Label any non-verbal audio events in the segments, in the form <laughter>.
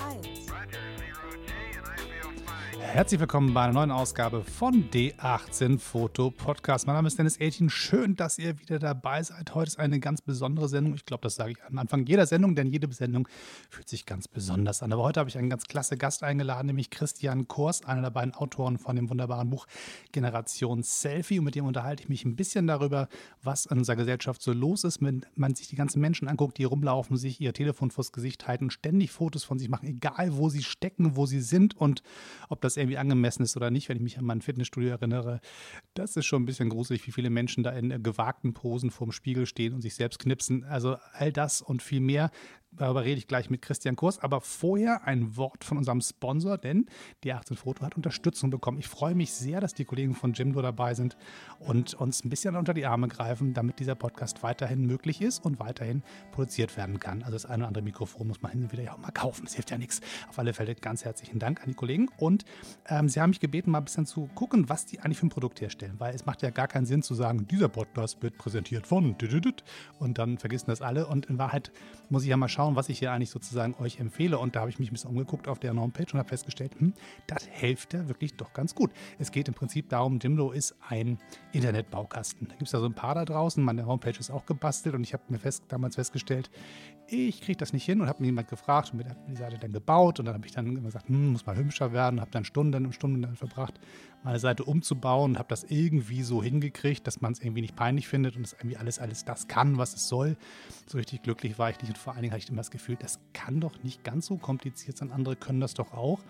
Islands. Roger. Herzlich willkommen bei einer neuen Ausgabe von D18 Foto Podcast. Mein Name ist Dennis 18. Schön, dass ihr wieder dabei seid. Heute ist eine ganz besondere Sendung. Ich glaube, das sage ich am Anfang jeder Sendung, denn jede Sendung fühlt sich ganz besonders an. Aber heute habe ich einen ganz klasse Gast eingeladen, nämlich Christian Kors, einer der beiden Autoren von dem wunderbaren Buch Generation Selfie. Und mit dem unterhalte ich mich ein bisschen darüber, was in unserer Gesellschaft so los ist, wenn man sich die ganzen Menschen anguckt, die rumlaufen, sich ihr Telefon vors Gesicht halten, ständig Fotos von sich machen, egal wo sie stecken, wo sie sind und ob das irgendwie angemessen ist oder nicht, wenn ich mich an mein Fitnessstudio erinnere. Das ist schon ein bisschen gruselig, wie viele Menschen da in gewagten Posen vorm Spiegel stehen und sich selbst knipsen. Also all das und viel mehr Darüber rede ich gleich mit Christian Kurs. Aber vorher ein Wort von unserem Sponsor, denn die 18 Foto hat Unterstützung bekommen. Ich freue mich sehr, dass die Kollegen von Jimdo dabei sind und uns ein bisschen unter die Arme greifen, damit dieser Podcast weiterhin möglich ist und weiterhin produziert werden kann. Also das eine oder andere Mikrofon muss man hin und wieder ja auch mal kaufen. Das hilft ja nichts. Auf alle Fälle ganz herzlichen Dank an die Kollegen. Und ähm, sie haben mich gebeten, mal ein bisschen zu gucken, was die eigentlich für ein Produkt herstellen. Weil es macht ja gar keinen Sinn zu sagen, dieser Podcast wird präsentiert von und dann vergessen das alle. Und in Wahrheit muss ich ja mal schauen, schauen, was ich hier eigentlich sozusagen euch empfehle. Und da habe ich mich ein bisschen umgeguckt auf deren Homepage und habe festgestellt, hm, das hilft ja wirklich doch ganz gut. Es geht im Prinzip darum, Jimdo ist ein Internetbaukasten. Da gibt es ja so ein paar da draußen. Meine Homepage ist auch gebastelt und ich habe mir fest, damals festgestellt, ich kriege das nicht hin und habe mir jemand gefragt und mir die Seite dann gebaut und dann habe ich dann immer gesagt, hm, muss mal hübscher werden, habe dann Stunden und Stunden dann verbracht, meine Seite umzubauen und habe das irgendwie so hingekriegt, dass man es irgendwie nicht peinlich findet und es irgendwie alles, alles das kann, was es soll. So richtig glücklich war ich nicht und vor allen Dingen hatte ich immer das Gefühl, das kann doch nicht ganz so kompliziert sein, andere können das doch auch.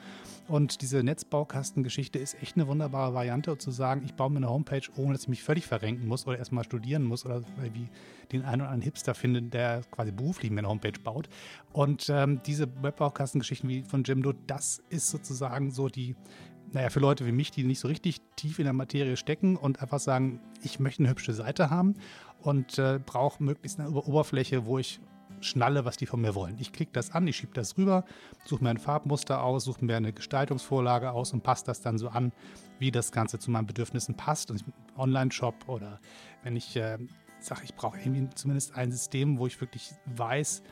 Und diese Netzbaukastengeschichte ist echt eine wunderbare Variante, zu sagen, ich baue mir eine Homepage, ohne dass ich mich völlig verrenken muss oder erstmal studieren muss oder wie den einen oder anderen Hipster finde, der quasi beruflich mir eine Homepage baut. Und ähm, diese Webbaukastengeschichten wie von Jimdo, das ist sozusagen so die, naja, für Leute wie mich, die nicht so richtig tief in der Materie stecken und einfach sagen, ich möchte eine hübsche Seite haben und äh, brauche möglichst eine Oberfläche, wo ich schnalle, was die von mir wollen. Ich klicke das an, ich schiebe das rüber, suche mir ein Farbmuster aus, suche mir eine Gestaltungsvorlage aus und passe das dann so an, wie das Ganze zu meinen Bedürfnissen passt. Online-Shop oder wenn ich äh, sage, ich brauche irgendwie zumindest ein System, wo ich wirklich weiß,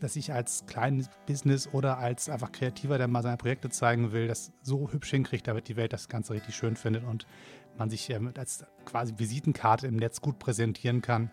dass ich als kleines Business oder als einfach Kreativer, der mal seine Projekte zeigen will, das so hübsch hinkriegt, damit die Welt das Ganze richtig schön findet und man sich ähm, als quasi Visitenkarte im Netz gut präsentieren kann.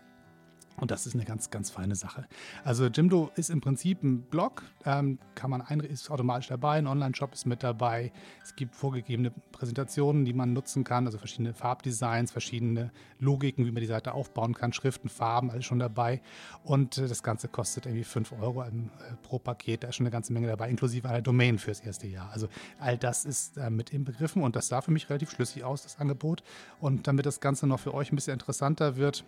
Und das ist eine ganz, ganz feine Sache. Also Jimdo ist im Prinzip ein Blog, ähm, kann man ein, ist automatisch dabei, ein Online-Shop ist mit dabei. Es gibt vorgegebene Präsentationen, die man nutzen kann, also verschiedene Farbdesigns, verschiedene Logiken, wie man die Seite aufbauen kann, Schriften, Farben, alles schon dabei. Und äh, das Ganze kostet irgendwie 5 Euro im, äh, pro Paket. Da ist schon eine ganze Menge dabei, inklusive einer Domain fürs erste Jahr. Also all das ist äh, mit inbegriffen und das sah für mich relativ schlüssig aus, das Angebot. Und damit das Ganze noch für euch ein bisschen interessanter wird,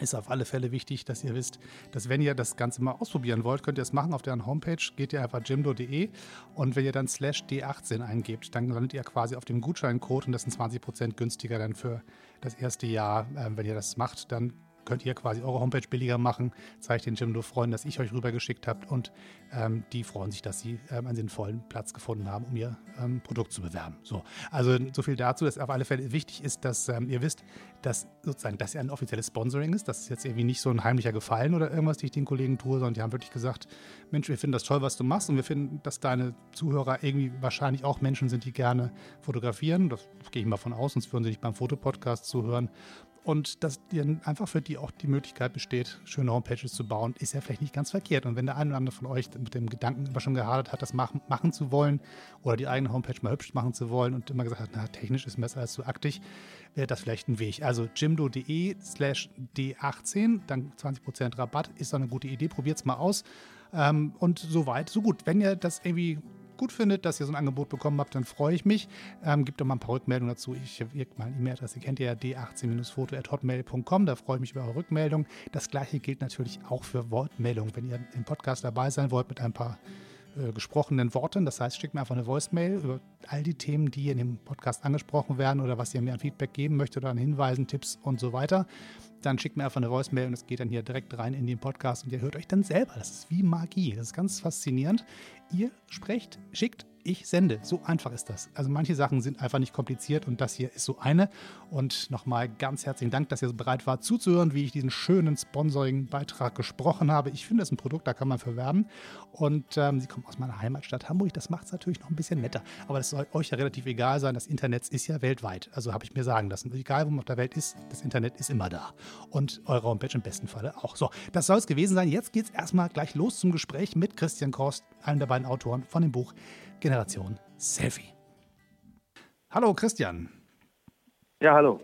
ist auf alle Fälle wichtig, dass ihr wisst, dass wenn ihr das Ganze mal ausprobieren wollt, könnt ihr es machen auf deren Homepage. Geht ihr einfach jimdo.de und wenn ihr dann slash D18 eingebt, dann landet ihr quasi auf dem Gutscheincode und das sind 20% günstiger dann für das erste Jahr. Ähm, wenn ihr das macht, dann könnt ihr quasi eure Homepage billiger machen. Zeigt den Jimdo-Freunden, dass ich euch rübergeschickt habe und ähm, die freuen sich, dass sie ähm, einen sinnvollen Platz gefunden haben, um ihr ähm, Produkt zu bewerben. So, also so viel dazu, dass auf alle Fälle wichtig ist, dass ähm, ihr wisst, dass sozusagen das ja ein offizielles Sponsoring ist. Das ist jetzt irgendwie nicht so ein heimlicher Gefallen oder irgendwas, die ich den Kollegen tue, sondern die haben wirklich gesagt, Mensch, wir finden das toll, was du machst und wir finden, dass deine Zuhörer irgendwie wahrscheinlich auch Menschen sind, die gerne fotografieren. Das gehe ich mal von aus, sonst würden sie nicht beim Fotopodcast zuhören. Und dass dir einfach für die auch die Möglichkeit besteht, schöne Homepages zu bauen, ist ja vielleicht nicht ganz verkehrt. Und wenn der eine oder andere von euch mit dem Gedanken immer schon gehadert hat, das machen, machen zu wollen oder die eigene Homepage mal hübsch machen zu wollen und immer gesagt hat, na, technisch ist besser als zu aktig, wäre das vielleicht ein Weg. Also jimdo.de slash D18, dann 20% Rabatt, ist doch eine gute Idee. Probiert es mal aus. Ähm, und soweit, so gut. Wenn ihr das irgendwie gut findet, dass ihr so ein Angebot bekommen habt, dann freue ich mich. Ähm, gebt doch mal ein paar Rückmeldungen dazu. Ich habe meine E-Mail-Adresse, kennt ihr ja, d18-foto.hotmail.com. Da freue ich mich über eure Rückmeldungen. Das gleiche gilt natürlich auch für Wortmeldungen. Wenn ihr im Podcast dabei sein wollt mit ein paar äh, gesprochenen Worten. Das heißt, schickt mir einfach eine Voicemail über all die Themen, die in dem Podcast angesprochen werden oder was ihr mir an Feedback geben möchtet oder an Hinweisen, Tipps und so weiter. Dann schickt mir einfach eine Voicemail und es geht dann hier direkt rein in den Podcast und ihr hört euch dann selber. Das ist wie Magie. Das ist ganz faszinierend. Ihr sprecht, schickt ich sende. So einfach ist das. Also manche Sachen sind einfach nicht kompliziert und das hier ist so eine. Und nochmal ganz herzlichen Dank, dass ihr so bereit wart zuzuhören, wie ich diesen schönen Sponsoring-Beitrag gesprochen habe. Ich finde, es ist ein Produkt, da kann man verwerben. Und ähm, sie kommen aus meiner Heimatstadt Hamburg. Das macht es natürlich noch ein bisschen netter. Aber das soll euch ja relativ egal sein. Das Internet ist ja weltweit. Also habe ich mir sagen lassen. Egal, wo man auf der Welt ist, das Internet ist immer da. Und eure Homepage im besten Falle auch. So, das soll es gewesen sein. Jetzt geht es erstmal gleich los zum Gespräch mit Christian Korst, einem der beiden Autoren von dem Buch Generation Selfie. Hallo Christian. Ja, hallo.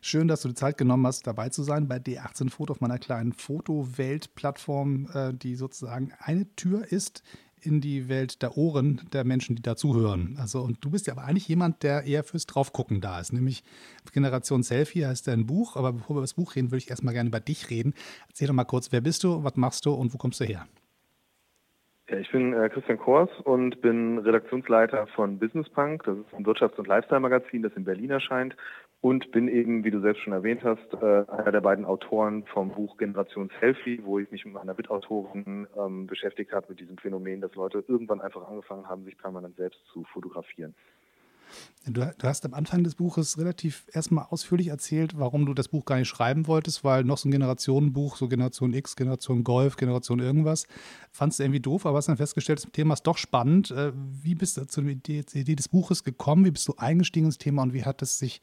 Schön, dass du die Zeit genommen hast, dabei zu sein bei D18 Foto auf meiner kleinen Fotowelt-Plattform, äh, die sozusagen eine Tür ist in die Welt der Ohren der Menschen, die dazuhören. Also, und du bist ja aber eigentlich jemand, der eher fürs Draufgucken da ist, nämlich Generation Selfie heißt dein Buch. Aber bevor wir über das Buch reden, würde ich erstmal gerne über dich reden. Erzähl doch mal kurz, wer bist du, was machst du und wo kommst du her? Ja, ich bin äh, Christian Kors und bin Redaktionsleiter von Business Punk. Das ist ein Wirtschafts- und Lifestyle-Magazin, das in Berlin erscheint. Und bin eben, wie du selbst schon erwähnt hast, äh, einer der beiden Autoren vom Buch Generation Selfie, wo ich mich mit meiner Mitautorin ähm, beschäftigt habe mit diesem Phänomen, dass Leute irgendwann einfach angefangen haben, sich permanent selbst zu fotografieren. Du, du, hast am Anfang des Buches relativ erstmal ausführlich erzählt, warum du das Buch gar nicht schreiben wolltest, weil noch so ein Generationenbuch, so Generation X, Generation Golf, Generation irgendwas, fandst du irgendwie doof, aber hast dann festgestellt, das Thema ist doch spannend. Äh, wie bist du zur Idee, zur Idee des Buches gekommen? Wie bist du eingestiegen ins Thema und wie hat es sich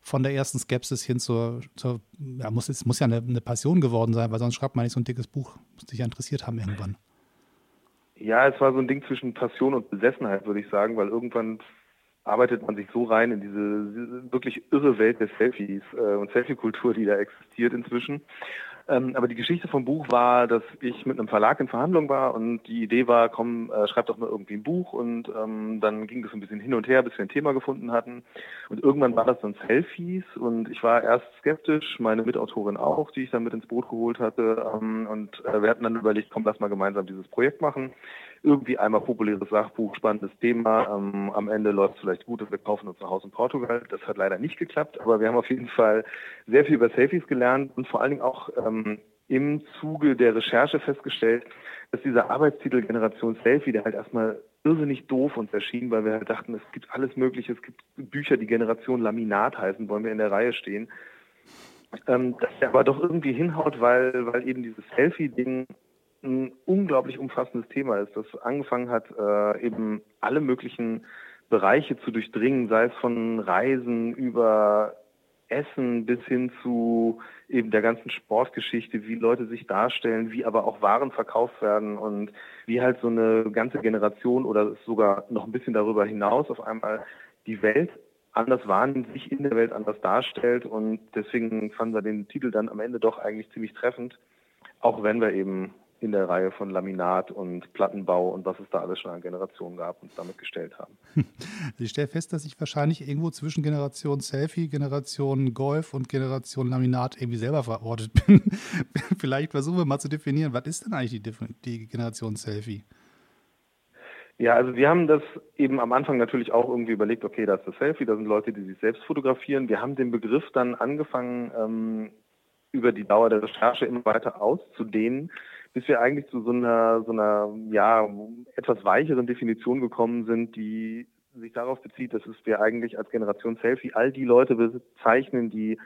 von der ersten Skepsis hin zur, zur ja, muss, es muss ja eine, eine, Passion geworden sein, weil sonst schreibt man nicht so ein dickes Buch. Muss dich ja interessiert haben irgendwann. Ja, es war so ein Ding zwischen Passion und Besessenheit, würde ich sagen, weil irgendwann arbeitet man sich so rein in diese wirklich irre Welt der Selfies äh, und Selfie-Kultur, die da existiert inzwischen. Ähm, aber die Geschichte vom Buch war, dass ich mit einem Verlag in Verhandlung war und die Idee war, komm, äh, schreib doch mal irgendwie ein Buch und ähm, dann ging das ein bisschen hin und her, bis wir ein Thema gefunden hatten. Und irgendwann war das dann Selfies und ich war erst skeptisch, meine Mitautorin auch, die ich dann mit ins Boot geholt hatte. Ähm, und äh, wir hatten dann überlegt, komm, lass mal gemeinsam dieses Projekt machen irgendwie einmal populäres Sachbuch, spannendes Thema. Ähm, am Ende läuft es vielleicht gut und wir kaufen uns ein Haus in Portugal. Das hat leider nicht geklappt, aber wir haben auf jeden Fall sehr viel über Selfies gelernt und vor allen Dingen auch ähm, im Zuge der Recherche festgestellt, dass dieser Arbeitstitel Generation Selfie, der halt erstmal irrsinnig doof uns erschien, weil wir halt dachten, es gibt alles Mögliche, es gibt Bücher, die Generation Laminat heißen, wollen wir in der Reihe stehen. Ähm, dass der aber doch irgendwie hinhaut, weil, weil eben dieses Selfie-Ding ein unglaublich umfassendes Thema ist, das angefangen hat, äh, eben alle möglichen Bereiche zu durchdringen, sei es von Reisen über Essen bis hin zu eben der ganzen Sportgeschichte, wie Leute sich darstellen, wie aber auch Waren verkauft werden und wie halt so eine ganze Generation oder sogar noch ein bisschen darüber hinaus auf einmal die Welt anders wahrnimmt, sich in der Welt anders darstellt und deswegen fanden wir den Titel dann am Ende doch eigentlich ziemlich treffend, auch wenn wir eben in der Reihe von Laminat und Plattenbau und was es da alles schon an Generationen gab, uns damit gestellt haben. <laughs> Ich stelle fest, dass ich wahrscheinlich irgendwo zwischen Generation Selfie, Generation Golf und Generation Laminat irgendwie selber verortet bin. <laughs> Vielleicht versuchen wir mal zu definieren, was ist denn eigentlich die, die Generation Selfie? Ja, also wir haben das eben am Anfang natürlich auch irgendwie überlegt, okay, da ist das Selfie, da sind Leute, die sich selbst fotografieren. Wir haben den Begriff dann angefangen, ähm, über die Dauer der Recherche immer weiter auszudehnen bis wir eigentlich zu so einer, so einer, ja, etwas weicheren Definition gekommen sind, die sich darauf bezieht, dass wir eigentlich als Generation Selfie all die Leute bezeichnen, die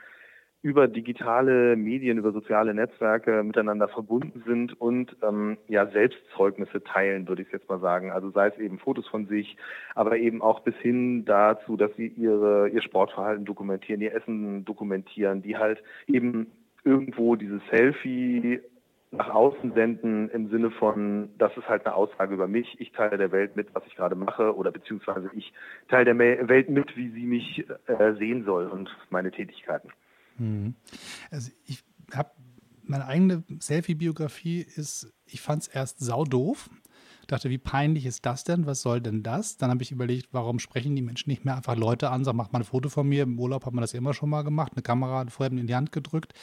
über digitale Medien, über soziale Netzwerke miteinander verbunden sind und ähm, ja Selbstzeugnisse teilen, würde ich jetzt mal sagen. Also sei es eben Fotos von sich, aber eben auch bis hin dazu, dass sie ihre ihr Sportverhalten dokumentieren, ihr Essen dokumentieren, die halt eben irgendwo dieses Selfie nach außen senden im Sinne von, das ist halt eine Aussage über mich, ich teile der Welt mit, was ich gerade mache oder beziehungsweise ich teile der Welt mit, wie sie mich äh, sehen soll und meine Tätigkeiten. Mhm. Also ich habe meine eigene Selfie-Biografie ist, ich fand es erst saudoof, Dachte, wie peinlich ist das denn? Was soll denn das? Dann habe ich überlegt, warum sprechen die Menschen nicht mehr einfach Leute an, sagen, mach mal ein Foto von mir. Im Urlaub hat man das immer schon mal gemacht, eine Kamera vorher in die Hand gedrückt.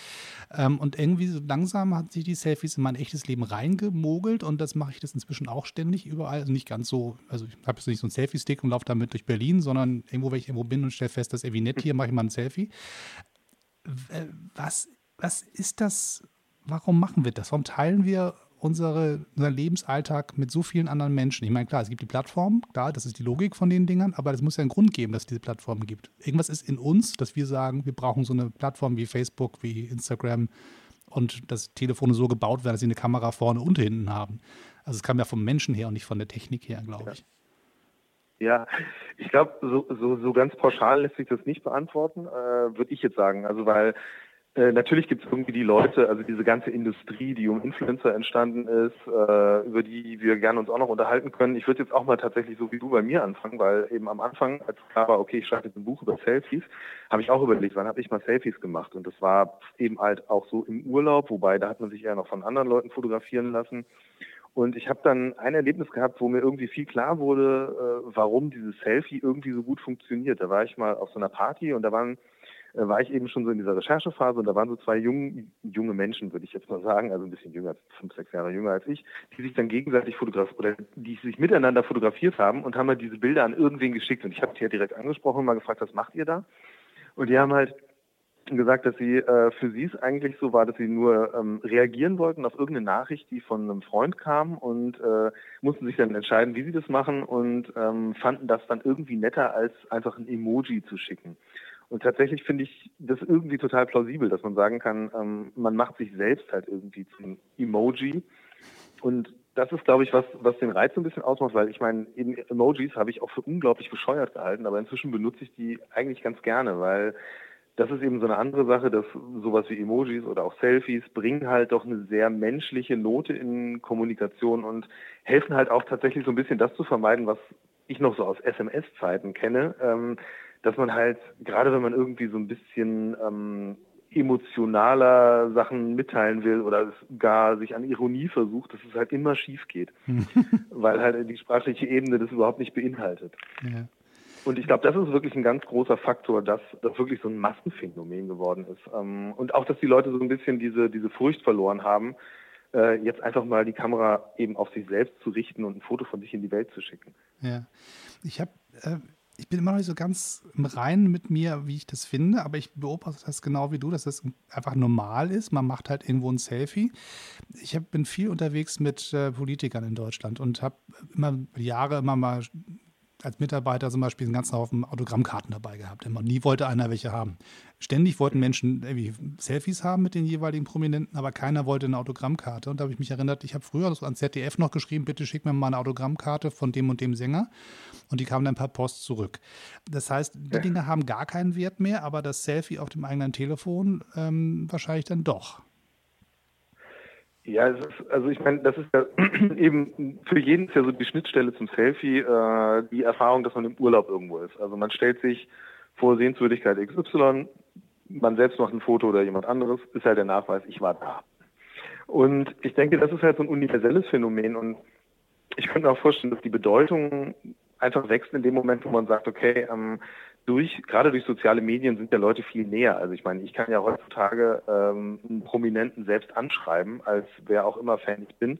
Ähm, und irgendwie so langsam hat sich die Selfies in mein echtes Leben reingemogelt und das mache ich das inzwischen auch ständig überall. Also nicht ganz so, also ich habe jetzt nicht so einen Selfie-Stick und laufe damit durch Berlin, sondern irgendwo, wenn ich irgendwo bin und stelle fest, das ist irgendwie nett hier, mache ich mal ein Selfie. Was was ist das? Warum machen wir das? Warum teilen wir unsere, unseren Lebensalltag mit so vielen anderen Menschen? Ich meine, klar, es gibt die Plattform, klar, das ist die Logik von den Dingern, aber es muss ja einen Grund geben, dass es diese Plattformen gibt. Irgendwas ist in uns, dass wir sagen, wir brauchen so eine Plattform wie Facebook, wie Instagram und dass Telefone so gebaut werden, dass sie eine Kamera vorne und hinten haben. Also es kam ja vom Menschen her und nicht von der Technik her, glaube ich. Ja, ich glaube, so, so, so ganz pauschal lässt sich das nicht beantworten, äh, würde ich jetzt sagen. Also weil äh, natürlich gibt es irgendwie die Leute, also diese ganze Industrie, die um Influencer entstanden ist, äh, über die wir gerne uns auch noch unterhalten können. Ich würde jetzt auch mal tatsächlich so wie du bei mir anfangen, weil eben am Anfang, als klar war, okay, ich schreibe jetzt ein Buch über Selfies, habe ich auch überlegt, wann habe ich mal Selfies gemacht? Und das war eben halt auch so im Urlaub, wobei da hat man sich eher noch von anderen Leuten fotografieren lassen. Und ich habe dann ein Erlebnis gehabt, wo mir irgendwie viel klar wurde, äh, warum dieses Selfie irgendwie so gut funktioniert. Da war ich mal auf so einer Party und da waren war ich eben schon so in dieser Recherchephase und da waren so zwei jung, junge Menschen, würde ich jetzt mal sagen, also ein bisschen jünger, fünf, sechs Jahre jünger als ich, die sich dann gegenseitig fotografiert oder die sich miteinander fotografiert haben und haben halt diese Bilder an irgendwen geschickt. Und ich habe die ja direkt angesprochen und mal gefragt, was macht ihr da? Und die haben halt gesagt, dass sie äh, für sie es eigentlich so war, dass sie nur ähm, reagieren wollten auf irgendeine Nachricht, die von einem Freund kam und äh, mussten sich dann entscheiden, wie sie das machen und ähm, fanden das dann irgendwie netter, als einfach ein Emoji zu schicken. Und tatsächlich finde ich das irgendwie total plausibel, dass man sagen kann, ähm, man macht sich selbst halt irgendwie zum Emoji. Und das ist, glaube ich, was, was den Reiz so ein bisschen ausmacht, weil ich meine, eben Emojis habe ich auch für unglaublich bescheuert gehalten, aber inzwischen benutze ich die eigentlich ganz gerne, weil das ist eben so eine andere Sache, dass sowas wie Emojis oder auch Selfies bringen halt doch eine sehr menschliche Note in Kommunikation und helfen halt auch tatsächlich so ein bisschen das zu vermeiden, was ich noch so aus SMS-Zeiten kenne, ähm, dass man halt, gerade wenn man irgendwie so ein bisschen ähm, emotionaler Sachen mitteilen will oder gar sich an Ironie versucht, dass es halt immer schief geht, <laughs> weil halt die sprachliche Ebene das überhaupt nicht beinhaltet. Ja. Und ich glaube, das ist wirklich ein ganz großer Faktor, dass das wirklich so ein Massenphänomen geworden ist. Ähm, und auch, dass die Leute so ein bisschen diese, diese Furcht verloren haben, äh, jetzt einfach mal die Kamera eben auf sich selbst zu richten und ein Foto von sich in die Welt zu schicken. Ja, ich habe äh, ich bin immer noch nicht so ganz im Reinen mit mir, wie ich das finde, aber ich beobachte das genau wie du, dass das einfach normal ist. Man macht halt irgendwo ein Selfie. Ich hab, bin viel unterwegs mit äh, Politikern in Deutschland und habe immer Jahre immer mal als Mitarbeiter zum Beispiel einen ganzen Haufen Autogrammkarten dabei gehabt. Immer nie wollte einer welche haben. Ständig wollten Menschen irgendwie Selfies haben mit den jeweiligen Prominenten, aber keiner wollte eine Autogrammkarte. Und da habe ich mich erinnert, ich habe früher so an ZDF noch geschrieben, bitte schick mir mal eine Autogrammkarte von dem und dem Sänger. Und die kamen dann per Post zurück. Das heißt, die. Dinge haben gar keinen Wert mehr, aber das Selfie auf dem eigenen Telefon ähm, wahrscheinlich dann doch. Ja, ist, also ich meine, das ist ja <clears throat> eben für jeden ist ja so die Schnittstelle zum Selfie äh, die Erfahrung, dass man im Urlaub irgendwo ist. Also man stellt sich vor Sehenswürdigkeit XY, man selbst macht ein Foto oder jemand anderes, ist halt der Nachweis, ich war da. Und ich denke, das ist halt so ein universelles Phänomen und ich könnte mir auch vorstellen, dass die Bedeutung einfach wächst in dem Moment, wo man sagt, okay, ähm, durch, gerade durch soziale Medien sind ja Leute viel näher. Also ich meine, ich kann ja heutzutage ähm, einen Prominenten selbst anschreiben, als wer auch immer Fan ich bin.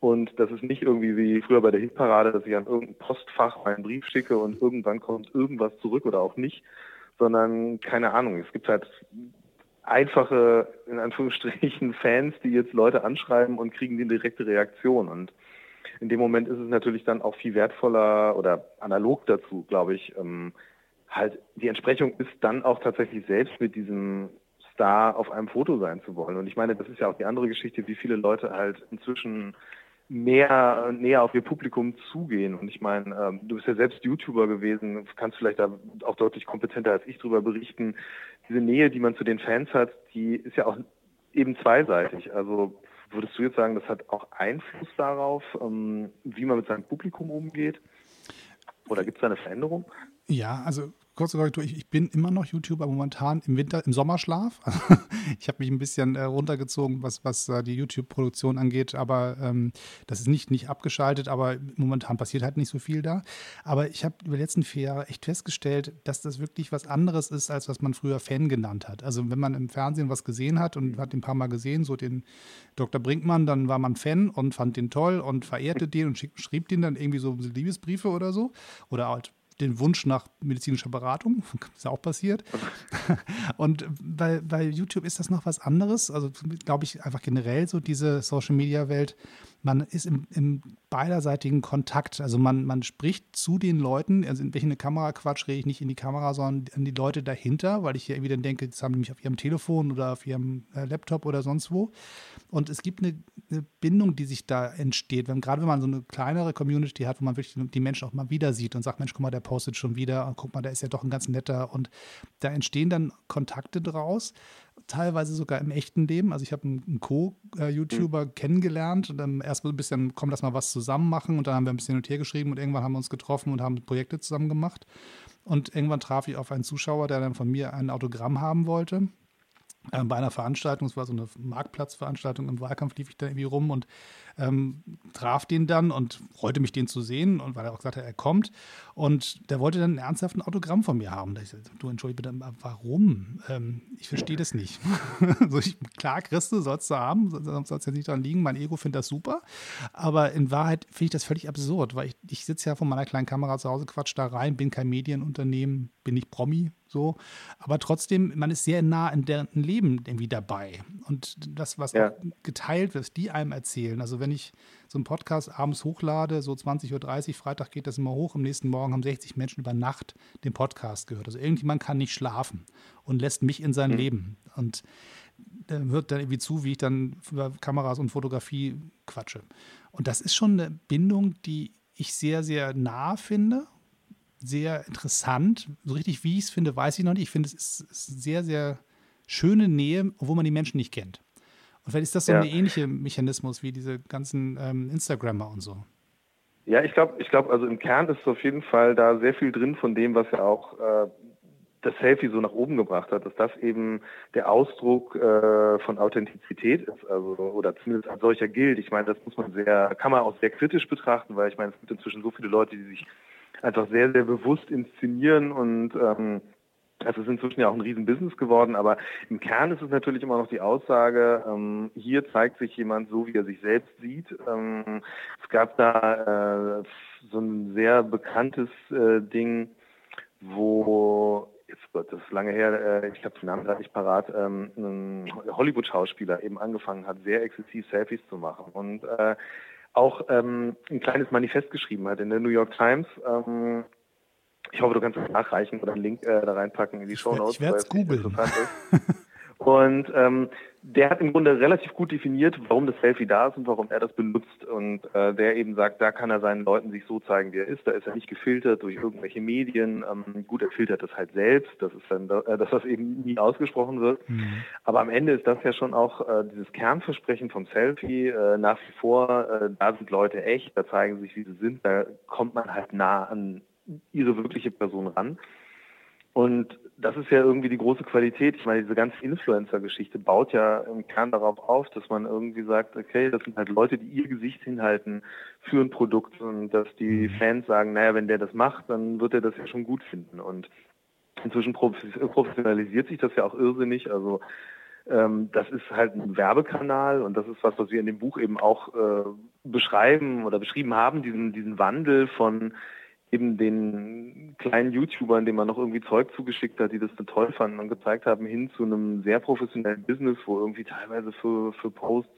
Und das ist nicht irgendwie wie früher bei der Hitparade, dass ich an irgendein Postfach meinen Brief schicke und irgendwann kommt irgendwas zurück oder auch nicht, sondern keine Ahnung. Es gibt halt einfache, in Anführungsstrichen, <laughs> Fans, die jetzt Leute anschreiben und kriegen die direkte Reaktion. Und in dem Moment ist es natürlich dann auch viel wertvoller oder analog dazu, glaube ich, ähm, halt die Entsprechung ist dann auch tatsächlich selbst mit diesem Star auf einem Foto sein zu wollen. Und ich meine, das ist ja auch die andere Geschichte, wie viele Leute halt inzwischen mehr näher auf ihr Publikum zugehen. Und ich meine, ähm, du bist ja selbst YouTuber gewesen, kannst vielleicht da auch deutlich kompetenter als ich drüber berichten. Diese Nähe, die man zu den Fans hat, die ist ja auch eben zweiseitig. Also würdest du jetzt sagen, das hat auch Einfluss darauf, ähm, wie man mit seinem Publikum umgeht? Oder gibt es da eine Veränderung? Ja, also kurze Korrektur, ich, ich, bin immer noch YouTuber momentan im Winter, im Sommerschlaf. <laughs> ich habe mich ein bisschen äh, runtergezogen, was, was äh, die YouTube-Produktion angeht, aber ähm, das ist nicht, nicht abgeschaltet, aber momentan passiert halt nicht so viel da. Aber ich habe über die letzten vier Jahre echt festgestellt, dass das wirklich was anderes ist, als was man früher Fan genannt hat. Also wenn man im Fernsehen was gesehen hat und hat den paar Mal gesehen, so den Dr. Brinkmann, dann war man Fan und fand den toll und verehrte den und schrieb den dann irgendwie so Liebesbriefe oder so. Oder halt den Wunsch nach medizinischer Beratung, <laughs> ist ja auch passiert. <laughs> Und bei, bei YouTube ist das noch was anderes. Also glaube ich einfach generell so diese Social-Media-Welt man ist im, im, beiderseitigen Kontakt. Also man, man spricht zu den Leuten, also in welche Kamera quatsch, rede ich nicht in die Kamera, sondern an die Leute dahinter, weil ich hier irgendwie dann denke, das haben die mich auf ihrem Telefon oder auf ihrem äh, Laptop oder sonst wo. Und es gibt eine, eine Bindung, die sich da entsteht. Wenn, gerade wenn man so eine kleinere Community hat, wo man wirklich die Menschen auch mal wieder sieht und sagt, Mensch, guck mal, der postet schon wieder und guck mal, der ist ja doch ein ganz netter. Und da entstehen dann Kontakte draus teilweise sogar im echten Leben. Also ich habe einen Co-YouTuber mhm. kennengelernt und dann erst ein bisschen, komm, lass mal was zusammen machen und dann haben wir ein bisschen hin und her geschrieben und irgendwann haben wir uns getroffen und haben Projekte zusammen gemacht. Und irgendwann traf ich auf einen Zuschauer, der dann von mir ein Autogramm haben wollte. Äh, bei einer Veranstaltung, es war so eine Marktplatzveranstaltung im Wahlkampf, lief ich da irgendwie rum und ähm, traf den dann und freute mich, den zu sehen, und weil er auch gesagt hat, er kommt. Und der wollte dann ein ernsthaften Autogramm von mir haben. Da ich sagte, du entschuldige bitte, warum? Ähm, ich verstehe das nicht. <laughs> so, ich, klar, Christe sollst du haben, sonst soll es ja nicht dran liegen. Mein Ego findet das super. Aber in Wahrheit finde ich das völlig absurd, weil ich, ich sitze ja von meiner kleinen Kamera zu Hause, quatsch da rein, bin kein Medienunternehmen, bin nicht Promi, so. Aber trotzdem, man ist sehr nah in deren Leben irgendwie dabei. Und das, was ja. geteilt wird, die einem erzählen. Also wenn wenn ich so einen Podcast abends hochlade, so 20.30 Uhr, Freitag geht das immer hoch, am nächsten Morgen haben 60 Menschen über Nacht den Podcast gehört. Also irgendjemand kann nicht schlafen und lässt mich in sein mhm. Leben. Und dann hört dann irgendwie zu, wie ich dann über Kameras und Fotografie quatsche. Und das ist schon eine Bindung, die ich sehr, sehr nah finde, sehr interessant. So richtig, wie ich es finde, weiß ich noch nicht. Ich finde, es ist, sehr, sehr schöne Nähe, obwohl man die Menschen nicht kennt. Und vielleicht ist das so ja. ein ähnlicher Mechanismus wie diese ganzen ähm, Instagrammer und so. Ja, ich glaube, ich glaube, also im Kern ist auf jeden Fall da sehr viel drin von dem, was ja auch äh, das Selfie so nach oben gebracht hat, dass das eben der Ausdruck äh, von Authentizität ist, also oder zumindest als solcher gilt. Ich meine, das muss man sehr, kann man auch sehr kritisch betrachten, weil ich meine, es gibt inzwischen so viele Leute, die sich einfach sehr, sehr bewusst inszenieren und ähm, es ist inzwischen ja auch ein Riesenbusiness geworden, aber im Kern ist es natürlich immer noch die Aussage, ähm, hier zeigt sich jemand so, wie er sich selbst sieht. Ähm, es gab da äh, so ein sehr bekanntes äh, Ding, wo jetzt Gott, das ist lange her, äh, ich habe den Namen gerade nicht parat, ähm, ein Hollywood-Schauspieler eben angefangen hat, sehr exzessiv Selfies zu machen und äh, auch ähm, ein kleines Manifest geschrieben hat in der New York Times, ähm, ich hoffe, du kannst es nachreichen oder einen Link äh, da reinpacken in die Show Notes. Ich werde es googeln. Und ähm, der hat im Grunde relativ gut definiert, warum das Selfie da ist und warum er das benutzt. Und äh, der eben sagt, da kann er seinen Leuten sich so zeigen, wie er ist. Da ist er nicht gefiltert durch irgendwelche Medien. Ähm, gut, er filtert das halt selbst. Das ist dann, äh, dass das eben nie ausgesprochen wird. Mhm. Aber am Ende ist das ja schon auch äh, dieses Kernversprechen vom Selfie äh, nach wie vor. Äh, da sind Leute echt, da zeigen sich, wie sie sind. Da kommt man halt nah an ihre wirkliche Person ran. Und das ist ja irgendwie die große Qualität. Ich meine, diese ganze Influencer-Geschichte baut ja im Kern darauf auf, dass man irgendwie sagt, okay, das sind halt Leute, die ihr Gesicht hinhalten für ein Produkt und dass die mhm. Fans sagen, naja, wenn der das macht, dann wird er das ja schon gut finden. Und inzwischen professionalisiert sich das ja auch irrsinnig. Also ähm, das ist halt ein Werbekanal und das ist was, was wir in dem Buch eben auch äh, beschreiben oder beschrieben haben, diesen, diesen Wandel von eben den kleinen YouTubern, denen man noch irgendwie Zeug zugeschickt hat, die das so toll fanden und gezeigt haben, hin zu einem sehr professionellen Business, wo irgendwie teilweise für, für Posts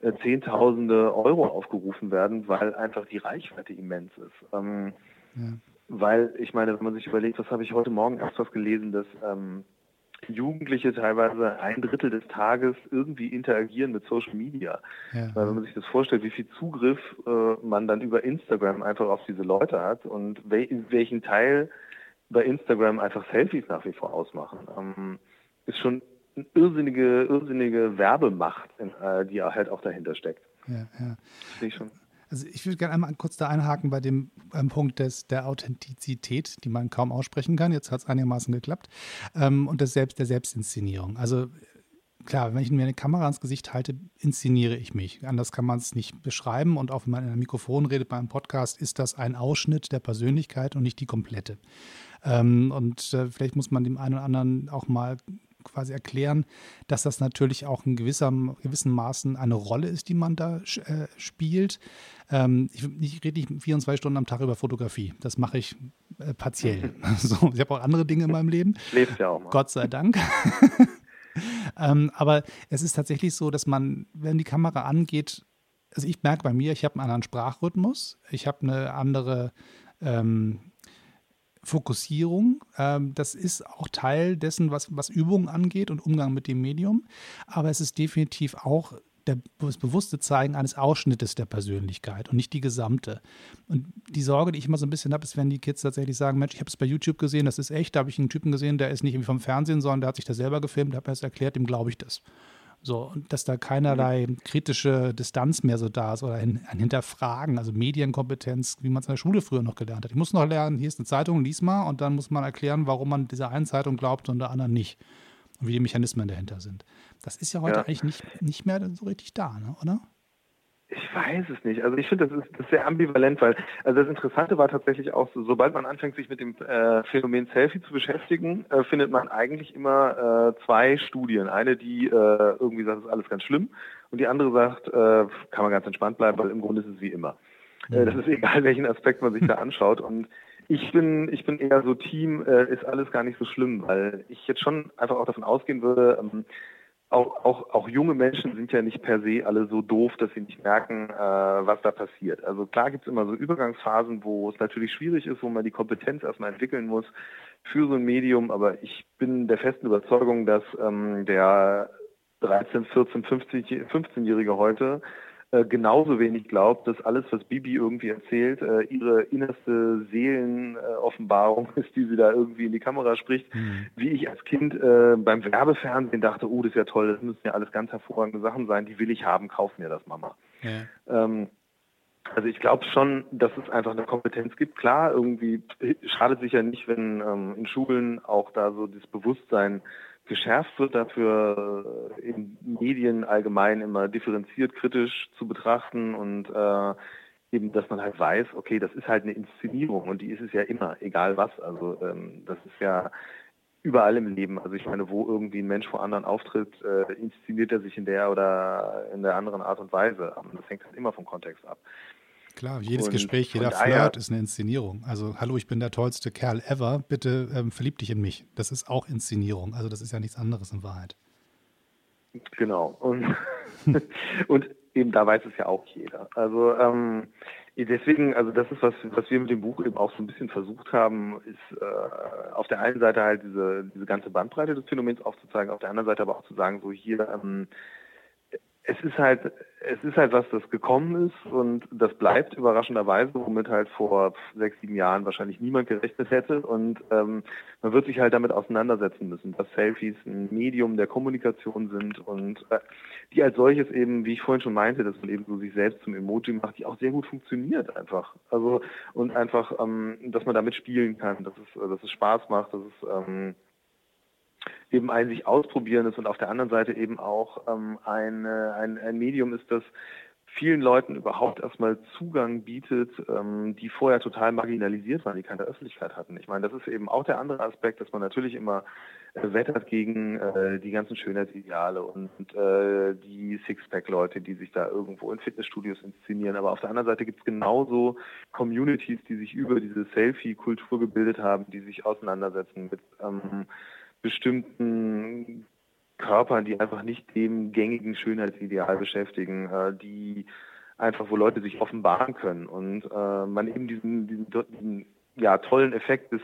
äh, Zehntausende Euro aufgerufen werden, weil einfach die Reichweite immens ist. Ähm, ja. Weil, ich meine, wenn man sich überlegt, was habe ich heute Morgen erst was gelesen, dass ähm, Jugendliche teilweise ein Drittel des Tages irgendwie interagieren mit Social Media. Ja. Weil wenn man sich das vorstellt, wie viel Zugriff äh, man dann über Instagram einfach auf diese Leute hat und wel welchen Teil bei Instagram einfach Selfies nach wie vor ausmachen, ähm, ist schon eine irrsinnige, irrsinnige Werbemacht, in, äh, die halt auch dahinter steckt. Ja, ja. Sehe ich schon. Also ich würde gerne einmal kurz da einhaken bei dem ähm, Punkt des, der Authentizität, die man kaum aussprechen kann. Jetzt hat es einigermaßen geklappt. Ähm, und des Selbst, der Selbstinszenierung. Also klar, wenn ich mir eine Kamera ins Gesicht halte, inszeniere ich mich. Anders kann man es nicht beschreiben. Und auch wenn man in einem Mikrofon redet bei einem Podcast, ist das ein Ausschnitt der Persönlichkeit und nicht die komplette. Ähm, und äh, vielleicht muss man dem einen oder anderen auch mal quasi erklären, dass das natürlich auch in gewisser, gewissen Maßen eine Rolle ist, die man da äh, spielt. Ähm, ich, ich rede nicht 24 Stunden am Tag über Fotografie. Das mache ich Äh, partiell. <laughs> so, ich habe auch andere Dinge in meinem Leben. Lebst ja auch mal. Gott sei Dank. <laughs> ähm, aber es ist tatsächlich so, dass man, wenn die Kamera angeht, also ich merke bei mir, ich habe einen anderen Sprachrhythmus, ich habe eine andere ähm, Fokussierung. Ähm, das ist auch Teil dessen, was, was Übungen angeht und Umgang mit dem Medium. Aber es ist definitiv auch der, das bewusste Zeigen eines Ausschnittes der Persönlichkeit und nicht die gesamte. Und die Sorge, die ich immer so ein bisschen habe, ist, wenn die Kids tatsächlich sagen, Mensch, ich habe es bei YouTube gesehen, das ist echt, da habe ich einen Typen gesehen, der ist nicht irgendwie vom Fernsehen, sondern der hat sich das selber gefilmt, hat mir das erklärt, dem glaube ich das. So, und dass da keinerlei kritische Distanz mehr so da ist oder ein, ein Hinterfragen, also Medienkompetenz, wie man es in der Schule früher noch gelernt hat. Ich muss noch lernen, hier ist eine Zeitung, lies mal und dann muss man erklären, warum man dieser einen Zeitung glaubt und der anderen nicht. Und wie die Mechanismen dahinter sind. Das ist ja heute ja. eigentlich nicht, nicht mehr so richtig da, ne? oder? Ich weiß es nicht. Also ich finde, das ist, das ist sehr ambivalent, weil also das Interessante war tatsächlich auch, so, sobald man anfängt, sich mit dem äh, Phänomen Selfie zu beschäftigen, äh, findet man eigentlich immer äh, zwei Studien. Eine, die äh, irgendwie sagt, das ist alles ganz schlimm, und die andere sagt, äh, kann man ganz entspannt bleiben, weil im Grunde ist es wie immer. Äh, das ist egal, <laughs> welchen Aspekt man sich da anschaut. Und ich bin, ich bin eher so Team, äh, ist alles gar nicht so schlimm, weil ich jetzt schon einfach auch davon ausgehen würde, ähm, auch, auch, auch junge Menschen sind ja nicht per se alle so doof, dass sie nicht merken, äh, was da passiert. Also klar gibt es immer so Übergangsphasen, wo es natürlich schwierig ist, wo man die Kompetenz erstmal entwickeln muss für so ein Medium, aber ich bin der festen Überzeugung, dass ähm, der 13, 14, 15, 15-Jährige heute äh, genauso wenig glaubt, dass alles, was Bibi irgendwie erzählt, äh, ihre innerste Seelenoffenbarung <laughs> ist, die sie da irgendwie in die Kamera spricht. Mhm. Wie ich als Kind äh, beim Werbefernsehen dachte, oh, das ist ja toll, das müssen ja alles ganz hervorragende Sachen sein, die will ich haben, kauf mir das, Mama. Ja. Ähm, also ich glaube schon, dass es einfach eine Kompetenz gibt. Klar, irgendwie schadet sich ja nicht, wenn ähm, in Schulen auch da so das Bewusstsein geschärft wird, dafür äh, in Medien allgemein immer differenziert, kritisch zu betrachten und äh, eben, dass man halt weiß, okay, das ist halt eine Inszenierung und die ist es ja immer, egal was. Also ähm, das ist ja überall im Leben. Also ich meine, wo irgendwie ein Mensch vor anderen auftritt, äh, inszeniert er sich in der oder in der anderen Art und Weise. Das hängt halt immer vom Kontext ab. Klar, jedes und, Gespräch, jeder Flirt ist eine Inszenierung. Also, hallo, ich bin der tollste Kerl ever, bitte ähm, verlieb dich in mich. Das ist auch Inszenierung. Also, das ist ja nichts anderes in Wahrheit. Genau. Und, <laughs> und eben da weiß es ja auch jeder. Also, ähm, deswegen, also das ist was, was wir mit dem Buch eben auch so ein bisschen versucht haben, ist äh, auf der einen Seite halt diese, diese ganze Bandbreite des Phänomens aufzuzeigen, auf der anderen Seite aber auch zu sagen, so hier, ähm, es ist halt, es ist halt was, das gekommen ist und das bleibt überraschenderweise, womit halt vor sechs, sieben Jahren wahrscheinlich niemand gerechnet hätte. Und ähm, man wird sich halt damit auseinandersetzen müssen, dass Selfies ein Medium der Kommunikation sind und äh, die als solches eben, wie ich vorhin schon meinte, dass man eben so sich selbst zum Emoji macht, die auch sehr gut funktioniert einfach. Also und einfach, ähm, dass man damit spielen kann, dass es, dass es Spaß macht, dass es ähm, eben ein sich ausprobieren ist und auf der anderen Seite eben auch ähm, ein, ein, ein Medium ist, das vielen Leuten überhaupt erstmal Zugang bietet, ähm, die vorher total marginalisiert waren, die keine Öffentlichkeit hatten. Ich meine, das ist eben auch der andere Aspekt, dass man natürlich immer äh, wettert gegen äh, die ganzen Schönheitsideale und äh, die Sixpack-Leute, die sich da irgendwo in Fitnessstudios inszenieren. Aber auf der anderen Seite gibt es genauso Communities, die sich über diese Selfie-Kultur gebildet haben, die sich auseinandersetzen mit ähm, bestimmten Körpern, die einfach nicht dem gängigen Schönheitsideal beschäftigen, äh, die einfach, wo Leute sich offenbaren können und äh, man eben diesen, diesen, diesen ja, tollen Effekt des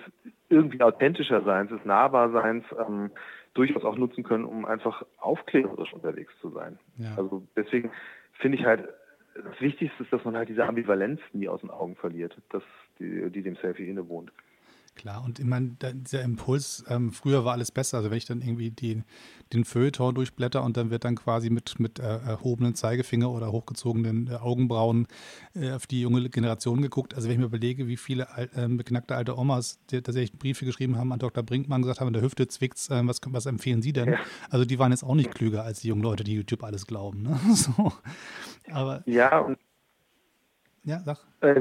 irgendwie authentischer Seins, des Nahbarseins ähm, durchaus auch nutzen können, um einfach aufklärerisch unterwegs zu sein. Ja. Also deswegen finde ich halt, das Wichtigste ist, dass man halt diese Ambivalenz nie aus den Augen verliert, dass die, die dem Selfie innewohnt. Klar, und ich meine, dieser Impuls, ähm, früher war alles besser. Also wenn ich dann irgendwie die, den Feuilleton durchblätter und dann wird dann quasi mit, mit äh, erhobenen Zeigefinger oder hochgezogenen äh, Augenbrauen äh, auf die junge Generation geguckt. Also wenn ich mir überlege, wie viele äh, beknackte alte Omas die tatsächlich Briefe geschrieben haben an Dr. Brinkmann, gesagt haben, in der Hüfte zwickt's, äh, was, was empfehlen Sie denn? Ja. Also die waren jetzt auch nicht klüger als die jungen Leute, die YouTube alles glauben. Ne? <laughs> So. Aber, ja, und ja, sag. Äh,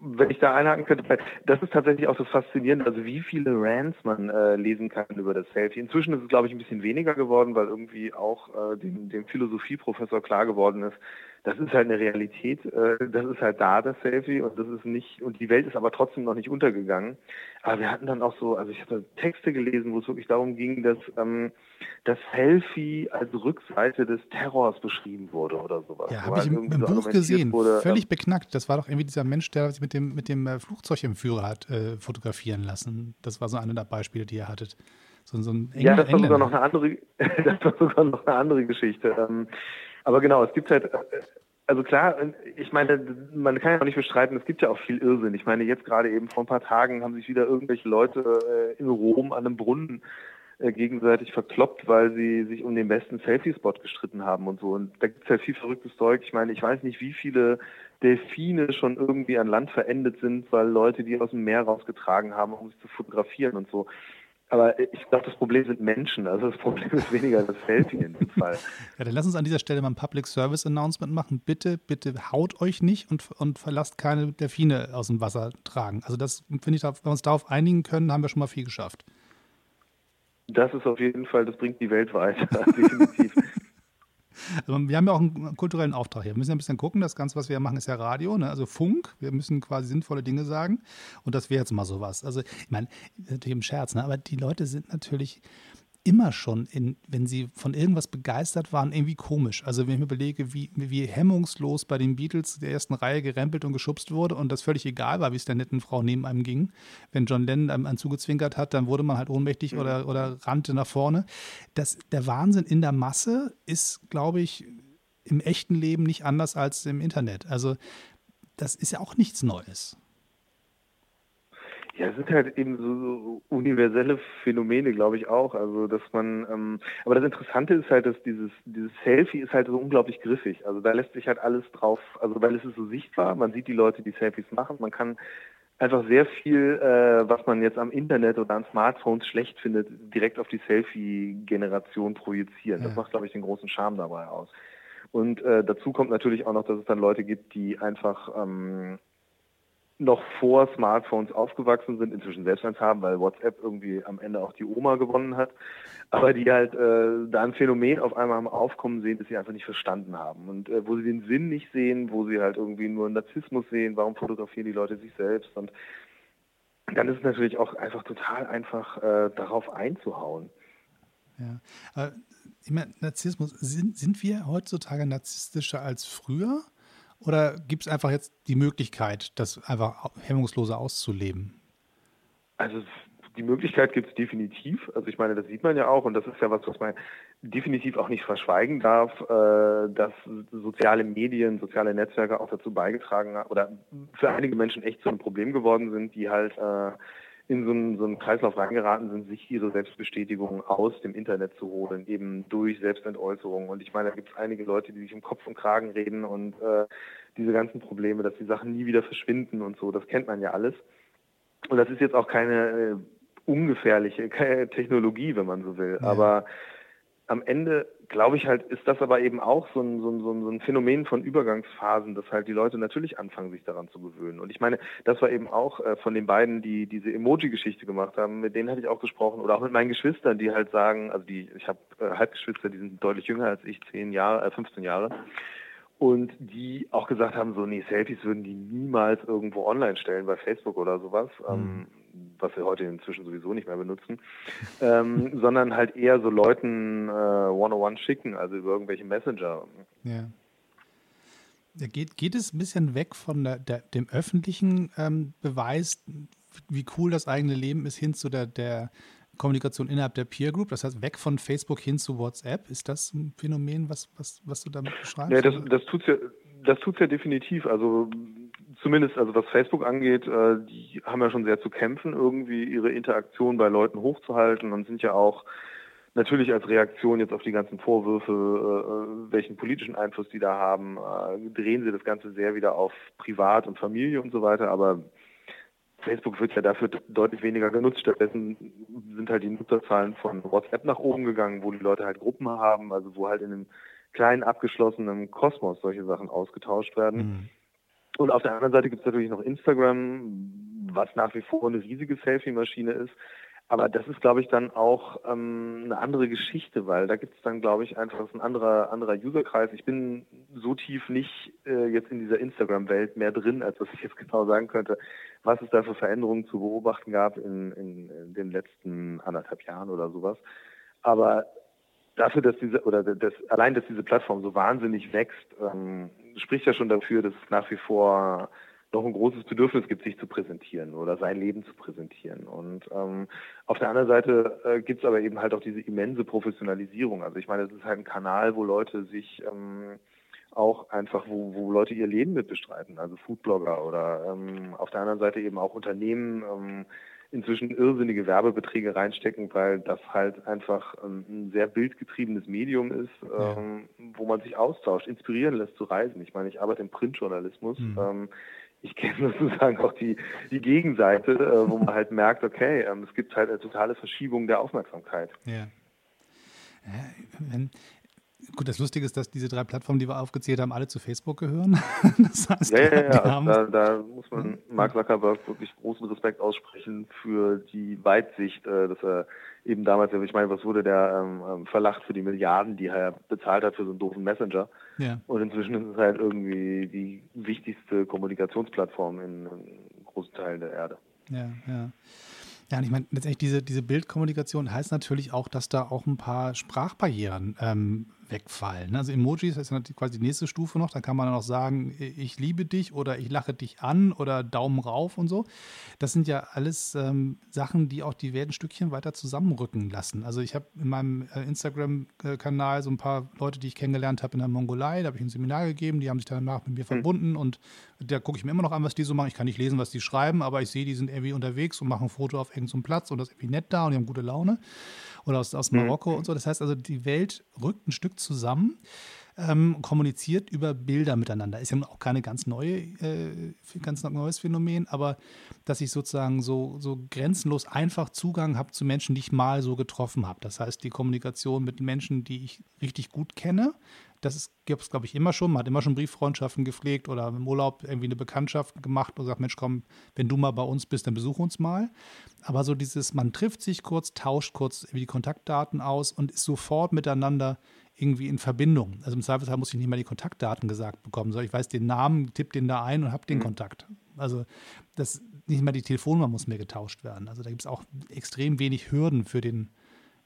wenn ich da einhaken könnte, das ist tatsächlich auch das Faszinierende, also wie viele Rants man äh, lesen kann über das Selfie. Inzwischen ist es, glaube ich, ein bisschen weniger geworden, weil irgendwie auch äh, dem, dem Philosophieprofessor klar geworden ist, das ist halt eine Realität, äh, das ist halt da, das Selfie, und das ist nicht, und die Welt ist aber trotzdem noch nicht untergegangen. Aber wir hatten dann auch so, also ich habe Texte gelesen, wo es wirklich darum ging, dass ähm, das Selfie als Rückseite des Terrors beschrieben wurde oder sowas. Ja, habe ich im, im so Buch gesehen, wurde, völlig ähm, beknackt. Das war doch irgendwie dieser Mensch, der sich mit dem, mit dem äh, Flugzeug im Führer hat äh, fotografieren lassen. Das war so eine der Beispiele, die ihr hattet. So, so ja, das war sogar noch eine andere, <laughs> das war sogar noch eine andere Geschichte. Ähm, aber genau, es gibt halt, also klar, ich meine, man kann ja auch nicht bestreiten, es gibt ja auch viel Irrsinn. Ich meine, jetzt gerade eben vor ein paar Tagen haben sich wieder irgendwelche Leute äh, in Rom an einem Brunnen äh, gegenseitig verkloppt, weil sie sich um den besten Selfie-Spot gestritten haben und so. Und da gibt es ja viel verrücktes Zeug. Ich meine, ich weiß nicht, wie viele Delfine schon irgendwie an Land verendet sind, weil Leute die aus dem Meer rausgetragen haben, um sich zu fotografieren und so. Aber ich glaube, das Problem sind Menschen. Also das Problem ist weniger das Selfie in dem Fall. <laughs> Ja, dann lass uns an dieser Stelle mal ein Public Service Announcement machen. Bitte, bitte haut euch nicht und, und verlasst keine Delfine aus dem Wasser tragen. Also das finde ich, wenn wir uns darauf einigen können, haben wir schon mal viel geschafft. Das ist auf jeden Fall, das bringt die Welt weiter, <laughs> definitiv. Also wir haben ja auch einen kulturellen Auftrag hier. Wir müssen ja ein bisschen gucken. Das Ganze, was wir machen, ist ja Radio, ne? also Funk. Wir müssen quasi sinnvolle Dinge sagen. Und das wäre jetzt mal sowas. Also, ich meine, natürlich im Scherz, ne? aber die Leute sind natürlich immer schon, in, wenn sie von irgendwas begeistert waren, irgendwie komisch. Also wenn ich mir überlege, wie, wie hemmungslos bei den Beatles der ersten Reihe gerempelt und geschubst wurde und das völlig egal war, wie es der netten Frau neben einem ging. Wenn John Lennon einem, zugezwinkert hat, dann wurde man halt ohnmächtig mhm. oder, oder rannte nach vorne. Das, der Wahnsinn in der Masse ist, glaube ich, im echten Leben nicht anders als im Internet. Also das ist ja auch nichts Neues. Ja, es sind halt eben so, universelle Phänomene, glaube ich auch. Also, dass man, ähm, aber das Interessante ist halt, dass dieses, dieses Selfie ist halt so unglaublich griffig. Also, da lässt sich halt alles drauf, also, weil es ist so sichtbar. Man sieht die Leute, die Selfies machen. Man kann einfach sehr viel, äh, was man jetzt am Internet oder an Smartphones schlecht findet, direkt auf die Selfie-Generation projizieren. Ja. Das macht, glaube ich, den großen Charme dabei aus. Und äh, dazu kommt natürlich auch noch, dass es dann Leute gibt, die einfach ähm, noch vor Smartphones aufgewachsen sind, inzwischen selbst eins haben, weil WhatsApp irgendwie am Ende auch die Oma gewonnen hat, aber die halt äh, da ein Phänomen auf einmal am Aufkommen sehen, das sie einfach nicht verstanden haben und äh, wo sie den Sinn nicht sehen, wo sie halt irgendwie nur Narzissmus sehen, warum fotografieren die Leute sich selbst und dann ist es natürlich auch einfach total einfach, äh, darauf einzuhauen. Ja, aber ich meine, Narzissmus, sind, sind wir heutzutage narzisstischer als früher? Oder gibt es einfach jetzt die Möglichkeit, das einfach hemmungsloser auszuleben? Also die Möglichkeit gibt es definitiv. Also ich meine, das sieht man ja auch und das ist ja was, was man definitiv auch nicht verschweigen darf, äh, dass soziale Medien, soziale Netzwerke auch dazu beigetragen haben oder für einige Menschen echt zu einem Problem geworden sind, die halt äh, in so einen, so einen Kreislauf reingeraten sind, sich ihre Selbstbestätigung aus dem Internet zu holen, eben durch Selbstentäußerung. Und ich meine, da gibt es einige Leute, die sich um Kopf und Kragen reden und äh, diese ganzen Probleme, dass die Sachen nie wieder verschwinden und so, das kennt man ja alles. Und das ist jetzt auch keine äh, ungefährliche keine Technologie, wenn man so will. Ja. Aber am Ende glaube ich halt, ist das aber eben auch so ein, so, ein, so ein Phänomen von Übergangsphasen, dass halt die Leute natürlich anfangen, sich daran zu gewöhnen. Und ich meine, das war eben auch äh, von den beiden, die diese Emoji-Geschichte gemacht haben, mit denen hatte ich auch gesprochen oder auch mit meinen Geschwistern, die halt sagen, also die, ich habe äh, Halbgeschwister, die sind deutlich jünger als ich, zehn Jahre, äh, 15 Jahre. Und die auch gesagt haben, so, nee, Selfies würden die niemals irgendwo online stellen, bei Facebook oder sowas. Mhm. Ähm, was wir heute inzwischen sowieso nicht mehr benutzen, <laughs> ähm, sondern halt eher so Leuten äh, One-on-One schicken, also über irgendwelche Messenger. Ja. Geht, geht es ein bisschen weg von der, der, dem öffentlichen ähm, Beweis, wie cool das eigene Leben ist, hin zu der, der Kommunikation innerhalb der Peer Group? Das heißt, weg von Facebook hin zu WhatsApp. Ist das ein Phänomen, was, was, was du damit beschreibst? Ja, das, das tut ja, das tut's ja definitiv. Also zumindest, also was Facebook angeht, äh, die haben ja schon sehr zu kämpfen, irgendwie ihre Interaktion bei Leuten hochzuhalten und sind ja auch natürlich als Reaktion jetzt auf die ganzen Vorwürfe, äh, welchen politischen Einfluss die da haben, äh, drehen sie das Ganze sehr wieder auf Privat und Familie und so weiter, aber Facebook wird ja dafür deutlich weniger genutzt. Stattdessen sind halt die Nutzerzahlen von WhatsApp nach oben gegangen, wo die Leute halt Gruppen haben, also wo halt in einem kleinen abgeschlossenen Kosmos solche Sachen ausgetauscht werden. Mhm. Und auf der anderen Seite gibt es natürlich noch Instagram, was nach wie vor eine riesige Selfie-Maschine ist. Aber das ist, glaube ich, dann auch ähm, eine andere Geschichte, weil da gibt es dann, glaube ich, einfach ein anderer, anderer Userkreis. Ich bin so tief nicht äh, jetzt in dieser Instagram-Welt mehr drin, als dass ich jetzt genau sagen könnte, was es da für Veränderungen zu beobachten gab in, in, in den letzten anderthalb Jahren oder sowas. Aber dafür, dass diese, oder das, allein, dass diese Plattform so wahnsinnig wächst, ähm, spricht ja schon dafür, dass es nach wie vor noch ein großes Bedürfnis gibt, sich zu präsentieren oder sein Leben zu präsentieren. Und ähm, auf der anderen Seite äh, gibt es aber eben halt auch diese immense Professionalisierung. Also ich meine, es ist halt ein Kanal, wo Leute sich ähm, auch einfach, wo, wo Leute ihr Leben mit bestreiten, also Foodblogger oder ähm, auf der anderen Seite eben auch Unternehmen ähm, inzwischen irrsinnige Werbebeträge reinstecken, weil das halt einfach ähm, ein sehr bildgetriebenes Medium ist, ähm, ja. wo man sich austauscht, inspirieren lässt zu reisen. Ich meine, ich arbeite im Printjournalismus. Mhm. Ähm, ich kenne <laughs> sozusagen auch die, die Gegenseite, äh, wo man halt merkt, okay, ähm, es gibt halt eine totale Verschiebung der Aufmerksamkeit. Ja. Wenn, gut, das Lustige ist, dass diese drei Plattformen, die wir aufgezählt haben, alle zu Facebook gehören. <laughs> Das heißt, ja, ja, ja. Da, da, muss man Mark Zuckerberg wirklich großen Respekt aussprechen für die Weitsicht, äh, dass er eben damals, ich meine, was wurde der ähm, ähm, verlacht für die Milliarden, die er bezahlt hat für so einen doofen Messenger. Ja. Und inzwischen ist es halt irgendwie die wichtigste Kommunikationsplattform in, in großen Teilen der Erde. Ja, ja. Ja, und ich meine, letztendlich diese, diese Bildkommunikation heißt natürlich auch, dass da auch ein paar Sprachbarrieren ähm, wegfallen. Also Emojis ist quasi die nächste Stufe noch. Da kann man dann auch sagen, ich liebe dich oder ich lache dich an oder Daumen rauf und so. Das sind ja alles ähm, Sachen, die auch die Welt ein Stückchen weiter zusammenrücken lassen. Also ich habe in meinem äh, Instagram-Kanal so ein paar Leute, die ich kennengelernt habe in der Mongolei. Da habe ich ein Seminar gegeben. Die haben sich danach mit mir mhm. verbunden und da gucke ich mir immer noch an, was die so machen. Ich kann nicht lesen, was die schreiben, aber ich sehe, die sind irgendwie unterwegs und machen ein Foto auf irgendeinem Platz und das ist irgendwie nett da und die haben gute Laune oder aus, aus mhm. Marokko mhm. und so. Das heißt also, die Welt rückt ein Stück zusammen. Ähm, kommuniziert über Bilder miteinander. Ist ja auch keine ganz neue, äh, ganz neues Phänomen, aber dass ich sozusagen so, so grenzenlos einfach Zugang habe zu Menschen, die ich mal so getroffen habe. Das heißt, die Kommunikation mit Menschen, die ich richtig gut kenne, das gibt es, glaube ich, immer schon. Man hat immer schon Brieffreundschaften gepflegt oder im Urlaub irgendwie eine Bekanntschaft gemacht und sagt, Mensch, komm, wenn du mal bei uns bist, dann besuch uns mal. Aber so dieses, man trifft sich kurz, tauscht kurz die Kontaktdaten aus und ist sofort miteinander irgendwie in Verbindung. Also im Zweifelsfall muss ich nicht mal die Kontaktdaten gesagt bekommen, sondern ich weiß den Namen, tippe den da ein und habe den mhm. Kontakt. Also das, nicht mal die Telefonnummer muss mehr getauscht werden. Also da gibt es auch extrem wenig Hürden für, den,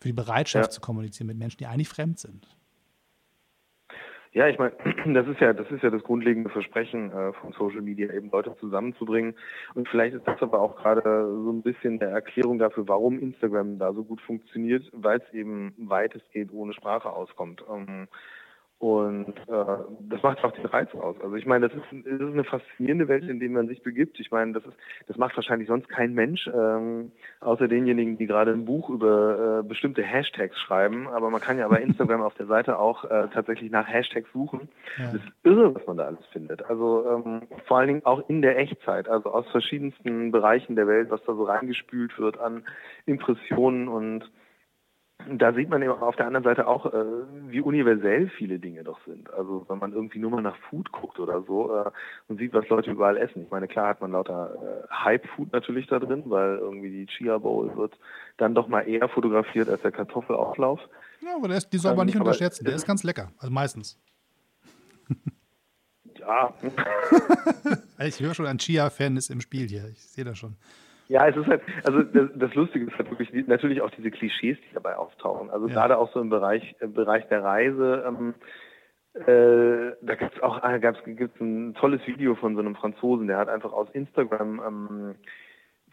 für die Bereitschaft ja. zu kommunizieren mit Menschen, die eigentlich fremd sind. Ja, ich meine, <clears throat> das ist ja, das ist ja das grundlegende Versprechen äh, von Social Media, eben Leute zusammenzubringen. Und vielleicht ist das aber auch gerade so ein bisschen der Erklärung dafür, warum Instagram da so gut funktioniert, weil es eben weitestgehend ohne Sprache auskommt. Ähm, und äh, das macht auch den Reiz aus. Also ich meine, das ist, das ist eine faszinierende Welt, in der man sich begibt. Ich meine, das ist, das macht wahrscheinlich sonst kein Mensch, ähm, außer denjenigen, die gerade ein Buch über äh, bestimmte Hashtags schreiben. Aber man kann ja bei Instagram <laughs> auf der Seite auch äh, tatsächlich nach Hashtags suchen. Ja. Das ist irre, was man da alles findet. Also ähm, vor allen Dingen auch in der Echtzeit, also aus verschiedensten Bereichen der Welt, was da so reingespült wird an Impressionen und da sieht man eben auf der anderen Seite auch, äh, wie universell viele Dinge doch sind. Also wenn man irgendwie nur mal nach Food guckt oder so äh, und sieht, was Leute überall essen. Ich meine, klar hat man lauter äh, Hype-Food natürlich da drin, weil irgendwie die Chia Bowl wird dann doch mal eher fotografiert als der Kartoffelauflauf. Ja, aber der ist, die soll man nicht ähm, unterschätzen. Der ist ganz lecker, also meistens. Ja. <laughs> ich höre schon, ein Chia-Fan ist im Spiel hier. Ich sehe das schon. Ja, es ist halt, also das, das Lustige ist halt wirklich natürlich auch diese Klischees, die dabei auftauchen. Also ja. gerade auch so im Bereich, im Bereich der Reise. Ähm, äh, da gibt's auch äh, gab's, gibt's ein tolles Video von so einem Franzosen, der hat einfach aus Instagram ähm,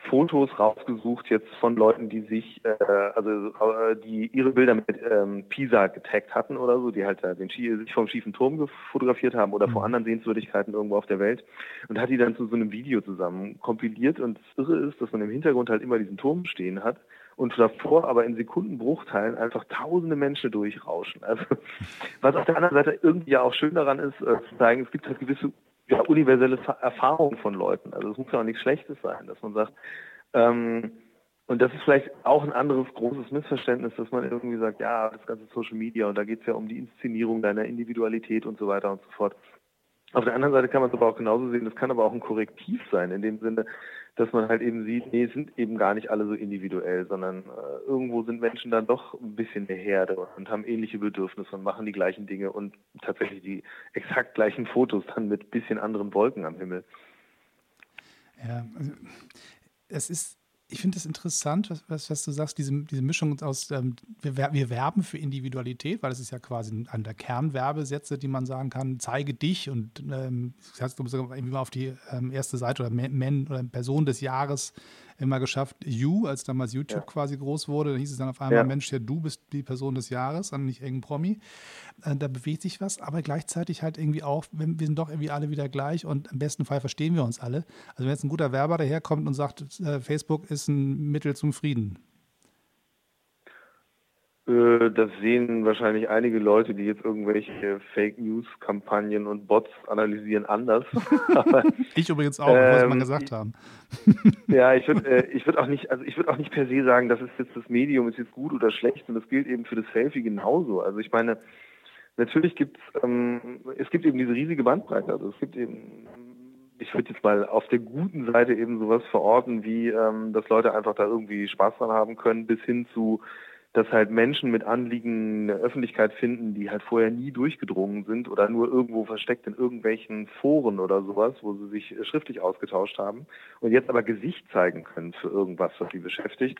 Fotos rausgesucht jetzt von Leuten, die sich, äh, also äh, die ihre Bilder mit ähm, Pisa getaggt hatten oder so, die halt äh, den Ski, sich vom schiefen Turm fotografiert haben oder mhm. vor anderen Sehenswürdigkeiten irgendwo auf der Welt und hat die dann zu so einem Video zusammen kompiliert und das Irre ist, dass man im Hintergrund halt immer diesen Turm stehen hat und davor aber in Sekundenbruchteilen einfach tausende Menschen durchrauschen. Also was auf der anderen Seite irgendwie ja auch schön daran ist, äh, zu zeigen, es gibt halt gewisse ja, universelle Erfahrung von Leuten. Also es muss ja auch nichts Schlechtes sein, dass man sagt, ähm, und das ist vielleicht auch ein anderes großes Missverständnis, dass man irgendwie sagt, ja, das ganze Social Media und da geht es ja um die Inszenierung deiner Individualität und so weiter und so fort. Auf der anderen Seite kann man es aber auch genauso sehen, das kann aber auch ein Korrektiv sein, in dem Sinne, dass man halt eben sieht, nee, sind eben gar nicht alle so individuell, sondern äh, irgendwo sind Menschen dann doch ein bisschen der Herde und haben ähnliche Bedürfnisse und machen die gleichen Dinge und tatsächlich die exakt gleichen Fotos dann mit bisschen anderen Wolken am Himmel. Ja, also es ist ich finde es interessant, was, was, was, du sagst, diese, diese Mischung aus, ähm, wir, wir, werben für Individualität, weil es ist ja quasi einer der Kernwerbesätze, die man sagen kann, zeige dich und ähm, das heißt, du musst irgendwie mal auf die ähm, erste Seite oder Men oder Person des Jahres immer geschafft. You, als damals YouTube ja. quasi groß wurde, da hieß es dann auf einmal, ja. Mensch, ja, du bist die Person des Jahres und nicht irgendein Promi. Äh, da bewegt sich was, aber gleichzeitig halt irgendwie auch, wir sind doch irgendwie alle wieder gleich und im besten Fall verstehen wir uns alle. Also wenn jetzt ein guter Werber daherkommt und sagt, äh, Facebook ist ein Mittel zum Frieden, das sehen wahrscheinlich einige Leute, die jetzt irgendwelche Fake News Kampagnen und Bots analysieren, anders. Aber, <laughs> ich übrigens auch, ähm, was man gesagt haben. <laughs> ja, ich würde äh, ich würde auch nicht, also ich würde auch nicht per se sagen, das ist jetzt das Medium ist jetzt gut oder schlecht und das gilt eben für das Selfie genauso. Also ich meine, natürlich gibt es ähm, es gibt eben diese riesige Bandbreite. Also es gibt eben ich würde jetzt mal auf der guten Seite eben sowas verorten, wie ähm, dass Leute einfach da irgendwie Spaß dran haben können, bis hin zu dass halt Menschen mit Anliegen eine Öffentlichkeit finden, die halt vorher nie durchgedrungen sind oder nur irgendwo versteckt in irgendwelchen Foren oder sowas, wo sie sich schriftlich ausgetauscht haben und jetzt aber Gesicht zeigen können für irgendwas, was sie beschäftigt.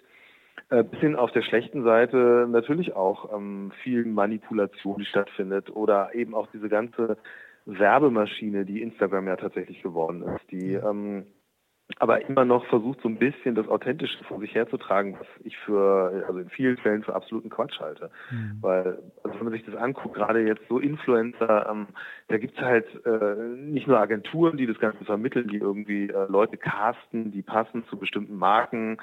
Äh, bis hin auf der schlechten Seite natürlich auch ähm, viel Manipulation, die stattfindet oder eben auch diese ganze Werbemaschine, die Instagram ja tatsächlich geworden ist, die ähm, aber immer noch versucht, so ein bisschen das Authentische vor sich herzutragen, was ich für, also in vielen Fällen für absoluten Quatsch halte. Mhm. Weil, also wenn man sich das anguckt, gerade jetzt so Influencer, ähm, da gibt's halt äh, nicht nur Agenturen, die das Ganze vermitteln, die irgendwie äh, Leute casten, die passen zu bestimmten Marken.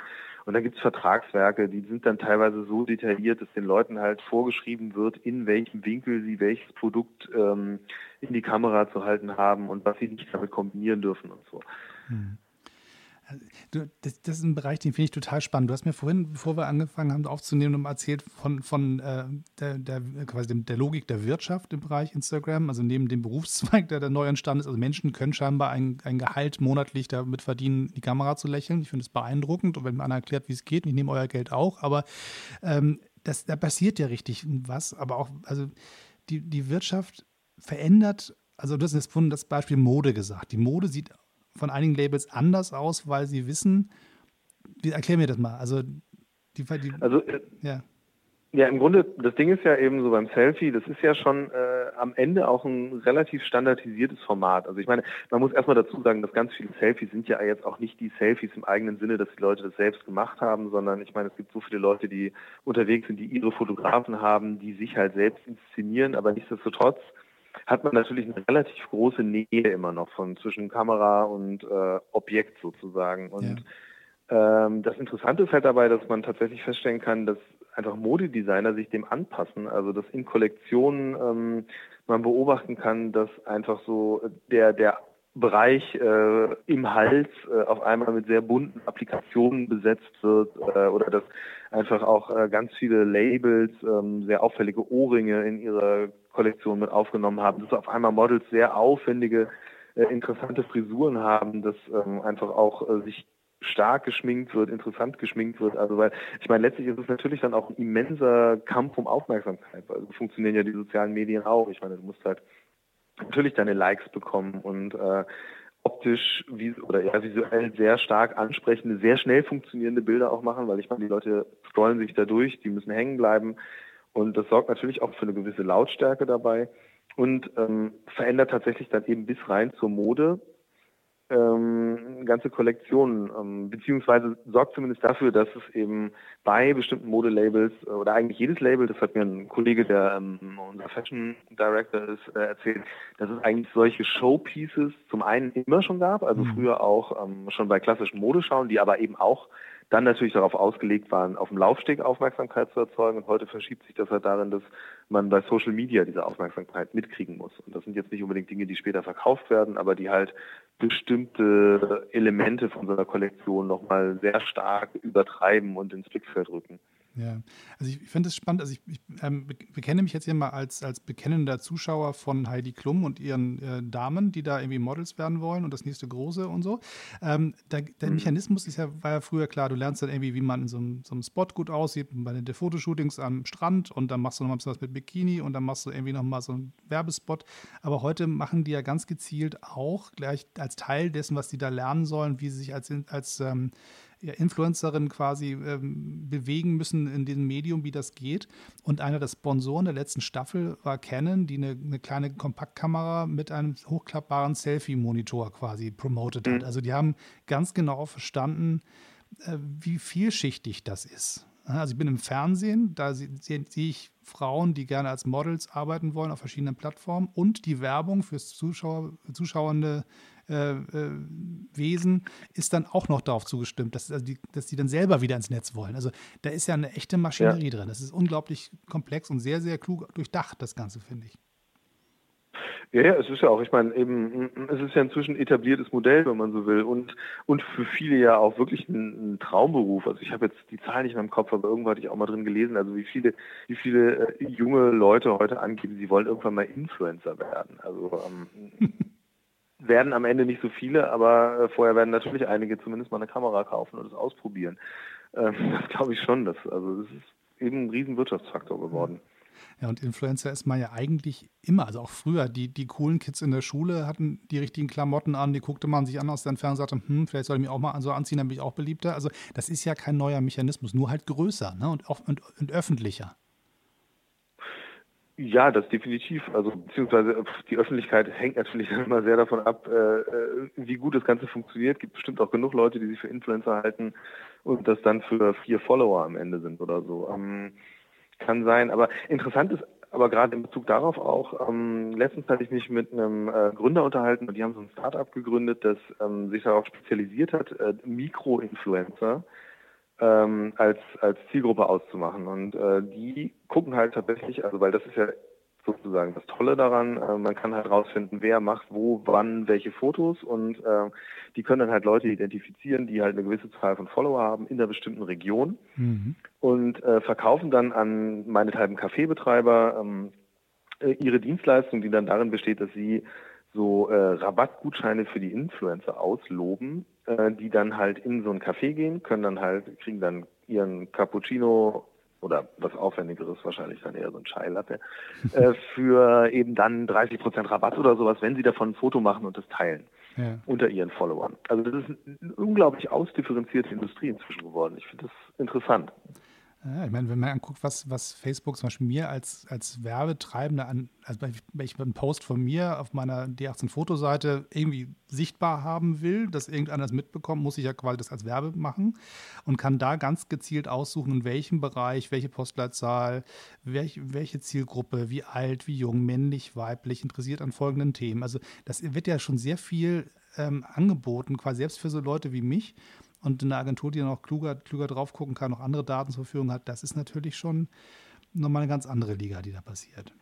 Und dann gibt's Vertragswerke, die sind dann teilweise so detailliert, dass den Leuten halt vorgeschrieben wird, in welchem Winkel sie welches Produkt ähm, in die Kamera zu halten haben und was sie nicht damit kombinieren dürfen und so. Mhm. Das, das, ist ein Bereich, den finde ich total spannend. Du hast mir vorhin, bevor wir angefangen haben aufzunehmen, erzählt von, von äh, der, der, quasi dem, der Logik der Wirtschaft im Bereich Instagram, also neben dem Berufszweig, der, der neu entstanden ist. Also Menschen können scheinbar ein, ein Gehalt monatlich damit verdienen, die Kamera zu lächeln. Ich finde es beeindruckend und wenn mir einer erklärt, wie es geht, ich nehme euer Geld auch, aber ähm, das, da passiert ja richtig was. Aber auch, also die, die Wirtschaft verändert, also du hast jetzt vorhin das Beispiel Mode gesagt. Die Mode sieht von einigen Labels anders aus, weil sie wissen, wie, erklär mir das mal. Also, die, die also äh, ja. Ja, im Grunde, das Ding ist ja eben so beim Selfie, das ist ja schon äh, am Ende auch ein relativ standardisiertes Format. Also ich meine, man muss erstmal dazu sagen, dass ganz viele Selfies sind ja jetzt auch nicht die Selfies im eigenen Sinne, dass die Leute das selbst gemacht haben, sondern ich meine, es gibt so viele Leute, die unterwegs sind, die ihre Fotografen haben, die sich halt selbst inszenieren, aber nichtsdestotrotz hat man natürlich eine relativ große Nähe immer noch von zwischen Kamera und äh, Objekt sozusagen. Und ja. ähm, das Interessante ist halt dabei, dass man tatsächlich feststellen kann, dass einfach Modedesigner sich dem anpassen. Also dass in Kollektionen ähm, man beobachten kann, dass einfach so der der Bereich äh, im Hals äh, auf einmal mit sehr bunten Applikationen besetzt wird äh, oder dass einfach auch äh, ganz viele Labels ähm, sehr auffällige Ohrringe in ihrer Kollektion mit aufgenommen haben, dass auf einmal Models sehr aufwendige, äh, interessante Frisuren haben, dass ähm, einfach auch äh, sich stark geschminkt wird, interessant geschminkt wird. Also weil ich meine, letztlich ist es natürlich dann auch ein immenser Kampf um Aufmerksamkeit. Also funktionieren ja die sozialen Medien auch. Ich meine, du musst halt natürlich deine Likes bekommen und äh, optisch oder ja, visuell sehr stark ansprechende, sehr schnell funktionierende Bilder auch machen, weil ich meine, die Leute scrollen sich da durch, die müssen hängen bleiben. Und das sorgt natürlich auch für eine gewisse Lautstärke dabei und ähm, verändert tatsächlich dann eben bis rein zur Mode ähm, ganze Kollektionen, ähm, beziehungsweise sorgt zumindest dafür, dass es eben bei bestimmten Modelabels äh, oder eigentlich jedes Label, das hat mir ein Kollege, der ähm, unser Fashion Director ist, äh, erzählt, dass es eigentlich solche Showpieces zum einen immer schon gab, also mhm. früher auch ähm, schon bei klassischen Modeschauen, die aber eben auch dann natürlich darauf ausgelegt waren, auf dem Laufsteg Aufmerksamkeit zu erzeugen. Und heute verschiebt sich das halt darin, dass man bei Social Media diese Aufmerksamkeit mitkriegen muss. Und das sind jetzt nicht unbedingt Dinge, die später verkauft werden, aber die halt bestimmte Elemente von so Kollektion nochmal sehr stark übertreiben und ins Blickfeld rücken. Ja, also ich finde es spannend. Also ich, ich ähm, bekenne mich jetzt hier mal als, als bekennender Zuschauer von Heidi Klum und ihren äh, Damen, die da irgendwie Models werden wollen und das nächste große und so. Ähm, der, der mhm. Mechanismus ist ja, war ja früher klar, du lernst dann irgendwie, wie man in so einem, so einem Spot gut aussieht, bei den Fotoshootings am Strand und dann machst du noch mal was mit Bikini und dann machst du irgendwie noch mal so einen Werbespot. Aber heute machen die ja ganz gezielt auch gleich als Teil dessen, was die da lernen sollen, wie sie sich als, als ähm, ja, Influencerin quasi ähm, bewegen müssen in diesem Medium, wie das geht. Und einer der Sponsoren der letzten Staffel war Canon, die eine, eine kleine Kompaktkamera mit einem hochklappbaren Selfie-Monitor quasi promotet hat. Mhm. Also die haben ganz genau verstanden, äh, wie vielschichtig das ist. Also ich bin im Fernsehen, da sehe seh ich Frauen, die gerne als Models arbeiten wollen auf verschiedenen Plattformen und die Werbung fürs Zuschauer, zuschauernde äh, äh, Wesen ist dann auch noch darauf zugestimmt, dass, also die, dass die dann selber wieder ins Netz wollen. Also da ist ja eine echte Maschinerie ja. drin. Das ist unglaublich komplex und sehr, sehr klug durchdacht, das Ganze, finde ich. Ja, ja, es ist ja auch, ich meine, eben, es ist ja inzwischen etabliertes Modell, wenn man so will, und, und für viele ja auch wirklich ein, ein Traumberuf. Also ich habe jetzt die Zahl nicht mehr im Kopf, aber irgendwo hatte ich auch mal drin gelesen, also wie viele, wie viele äh, junge Leute heute angeben, sie wollen irgendwann mal Influencer werden. Also ähm, <laughs> werden am Ende nicht so viele, aber äh, vorher werden natürlich einige zumindest mal eine Kamera kaufen und es ausprobieren. Ähm, <laughs> das glaube ich schon. Dass, also das ist eben ein riesen Wirtschaftsfaktor geworden. Ja, und Influencer ist man ja eigentlich immer, also auch früher. Die, die coolen Kids in der Schule hatten die richtigen Klamotten an, die guckte man sich an aus der Entfernung und sagte, hm, vielleicht soll ich mich auch mal so anziehen, dann bin ich auch beliebter. Also das ist ja kein neuer Mechanismus, nur halt größer ne? und, und, und öffentlicher. Ja, das definitiv. Also beziehungsweise die Öffentlichkeit hängt natürlich <laughs> immer sehr davon ab, äh, äh, wie gut das Ganze funktioniert. Es gibt bestimmt auch genug Leute, die sich für Influencer halten und das dann für vier Follower am Ende sind oder so. Ähm, kann sein. Aber interessant ist aber gerade in Bezug darauf auch, ähm, letztens hatte ich mich mit einem äh, Gründer unterhalten und die haben so ein Startup gegründet, das ähm, sich darauf spezialisiert hat, äh, Mikro-Influencer ähm, als, als Zielgruppe auszumachen. Und äh, die gucken halt tatsächlich, also weil das ist ja sozusagen das Tolle daran, äh, man kann halt rausfinden, wer macht wo, wann, welche Fotos und äh, die können dann halt Leute identifizieren, die halt eine gewisse Zahl von Follower haben in einer bestimmten Region mhm. und äh, verkaufen dann an meinethalben Kaffeebetreiber ähm, äh, ihre Dienstleistung, die dann darin besteht, dass sie so äh, Rabattgutscheine für die Influencer ausloben, äh, die dann halt in so ein Café gehen, können dann halt, kriegen dann ihren Cappuccino oder was Aufwendigeres wahrscheinlich dann eher so ein Chai Latte, <laughs> äh, für eben dann 30 Prozent Rabatt oder sowas, wenn sie davon ein Foto machen und das teilen ja. unter ihren Followern. Also das ist eine unglaublich ausdifferenzierte Industrie inzwischen geworden. Ich finde das interessant. Ja, ich meine, wenn man anguckt, was, was Facebook zum Beispiel mir als, als Werbetreibender an, also wenn ich einen Post von mir auf meiner D18-Fotoseite irgendwie sichtbar haben will, dass irgendeiner das mitbekommt, muss ich ja quasi das als Werbe machen und kann da ganz gezielt aussuchen, in welchem Bereich, welche Postleitzahl, welch, welche Zielgruppe, wie alt, wie jung, männlich, weiblich, interessiert an folgenden Themen. Also das wird ja schon sehr viel ähm, angeboten, quasi selbst für so Leute wie mich und eine Agentur, die auch kluger, klüger drauf gucken kann, noch andere Daten zur Verfügung hat, das ist natürlich schon nochmal eine ganz andere Liga, die da passiert.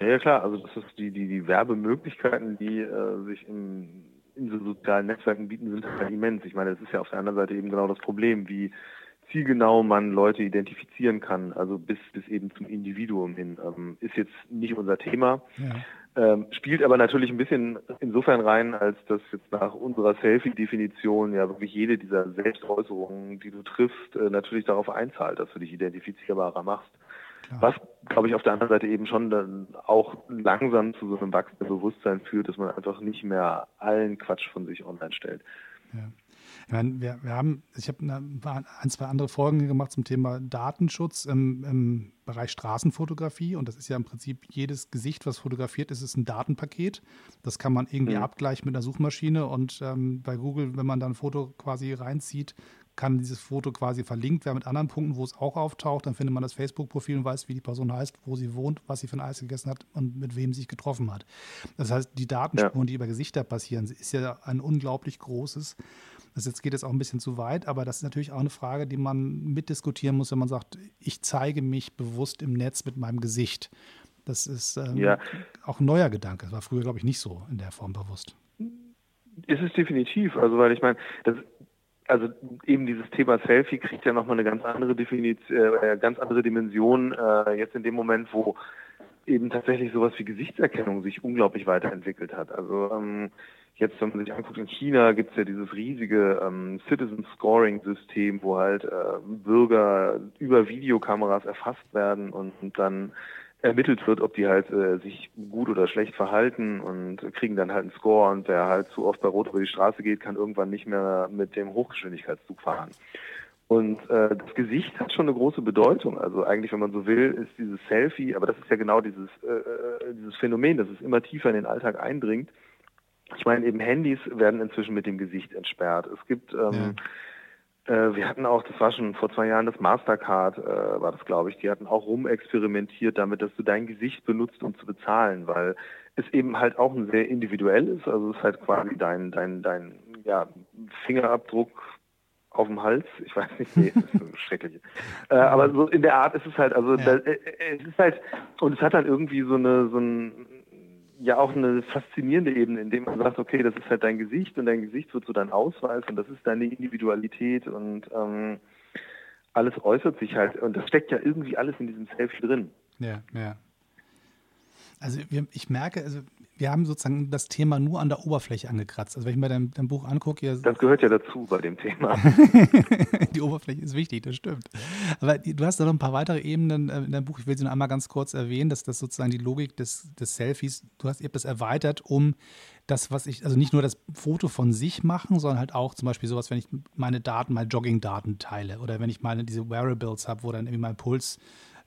Ja, klar, also das ist die, die, die Werbemöglichkeiten, die äh, sich im, in so sozialen Netzwerken bieten, sind halt immens. Ich meine, das ist ja auf der anderen Seite eben genau das Problem, wie zielgenau man Leute identifizieren kann, also bis, bis eben zum Individuum hin. Ähm, ist jetzt nicht unser Thema. Ja. Ähm, spielt aber natürlich ein bisschen insofern rein, als dass jetzt nach unserer Selfie-Definition ja wirklich jede dieser Selbstäußerungen, die du triffst, äh, natürlich darauf einzahlt, dass du dich identifizierbarer machst. Klar. Was, glaube ich, auf der anderen Seite eben schon dann auch langsam zu so einem wachsenden Bewusstsein führt, dass man einfach nicht mehr allen Quatsch von sich online stellt. Ja. Ich meine, wir, wir haben, ich habe ein, zwei andere Folgen gemacht zum Thema Datenschutz im, im, Bereich Straßenfotografie und das ist ja im Prinzip jedes Gesicht, was fotografiert ist, ist ein Datenpaket. Das kann man irgendwie mhm. abgleichen mit einer Suchmaschine und ähm, bei Google, wenn man dann ein Foto quasi reinzieht, kann dieses Foto quasi verlinkt werden mit anderen Punkten, wo es auch auftaucht. Dann findet man das Facebook-Profil und weiß, wie die Person heißt, wo sie wohnt, was sie für ein Eis gegessen hat und mit wem sie sich getroffen hat. Das heißt, die Datenspuren, ja. die über Gesichter passieren, ist ja ein unglaublich großes das jetzt geht jetzt auch ein bisschen zu weit, aber das ist natürlich auch eine Frage, die man mitdiskutieren muss, wenn man sagt, ich zeige mich bewusst im Netz mit meinem Gesicht. Das ist ähm, ja. auch ein neuer Gedanke. Das war früher, glaube ich, nicht so in der Form bewusst. Ist es definitiv. Also, weil ich meine, also eben dieses Thema Selfie kriegt ja nochmal eine ganz andere Definition, äh, ganz andere Dimension, äh, jetzt in dem Moment, wo eben tatsächlich sowas wie Gesichtserkennung sich unglaublich weiterentwickelt hat. Also ähm, jetzt, wenn man sich anguckt, in China gibt es ja dieses riesige ähm, Citizen Scoring System, wo halt äh, Bürger über Videokameras erfasst werden und, und dann ermittelt wird, ob die halt äh, sich gut oder schlecht verhalten und kriegen dann halt einen Score und wer halt zu oft bei Rot über die Straße geht, kann irgendwann nicht mehr mit dem Hochgeschwindigkeitszug fahren. Und äh, das Gesicht hat schon eine große Bedeutung. Also eigentlich, wenn man so will, ist dieses Selfie, aber das ist ja genau dieses, äh, äh dieses Phänomen, dass es immer tiefer in den Alltag eindringt. Ich meine, eben Handys werden inzwischen mit dem Gesicht entsperrt. Es gibt ähm, ja äh, wir hatten auch, das war schon vor zwei Jahren, das Mastercard, äh, war das, glaube ich, die hatten auch rumexperimentiert damit, dass du dein Gesicht benutzt, um zu bezahlen, weil es eben halt auch ein sehr individuell ist. Also es ist halt quasi dein, dein, dein ja, Fingerabdruck auf dem Hals. Ich weiß nicht, nee, das ist so <laughs> schrecklich. Äh, aber so in der Art ist es halt, also ja. da, äh, es ist halt, und es hat dann irgendwie so eine, so ein, ja auch eine faszinierende Ebene, indem man sagt, okay, das ist halt dein Gesicht und dein Gesicht wird so dein Ausweis und das ist deine Individualität und ähm, alles äußert sich halt und das steckt ja irgendwie alles in diesem Selfie drin. Ja, ja. Also wir, ich merke, also wir haben sozusagen das Thema nur an der Oberfläche angekratzt. Also wenn ich mir dein, dein Buch angucke. das gehört ja dazu bei dem Thema. <laughs> die Oberfläche ist wichtig, das stimmt. Aber du hast da noch ein paar weitere Ebenen äh, in deinem Buch. Ich will sie noch einmal ganz kurz erwähnen, dass das sozusagen die Logik des, des Selfies, du hast ihr das erweitert, um das, was ich, also nicht nur das Foto von sich machen, sondern halt auch zum Beispiel sowas, wenn ich meine Daten, meine Jogging-Daten teile oder wenn ich meine diese Wearables habe, wo dann irgendwie mein Puls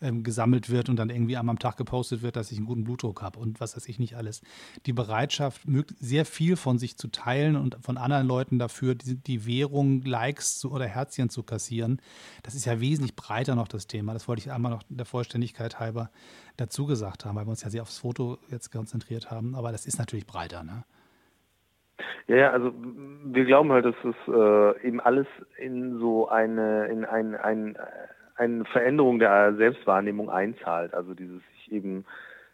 ähm, gesammelt wird und dann irgendwie einmal am Tag gepostet wird, dass ich einen guten Blutdruck habe und was weiß ich nicht alles. Die Bereitschaft, sehr viel von sich zu teilen und von anderen Leuten dafür die, die Währung, Likes zu, oder Herzchen zu kassieren, das ist ja wesentlich breiter noch das Thema. Das wollte ich einmal noch der Vollständigkeit halber dazu gesagt haben, weil wir uns ja sehr aufs Foto jetzt konzentriert haben. Aber das ist natürlich breiter, ne? Ja, also wir glauben halt, dass es äh, eben alles in so eine, in ein, ein, eine Veränderung der Selbstwahrnehmung einzahlt. Also dieses sich eben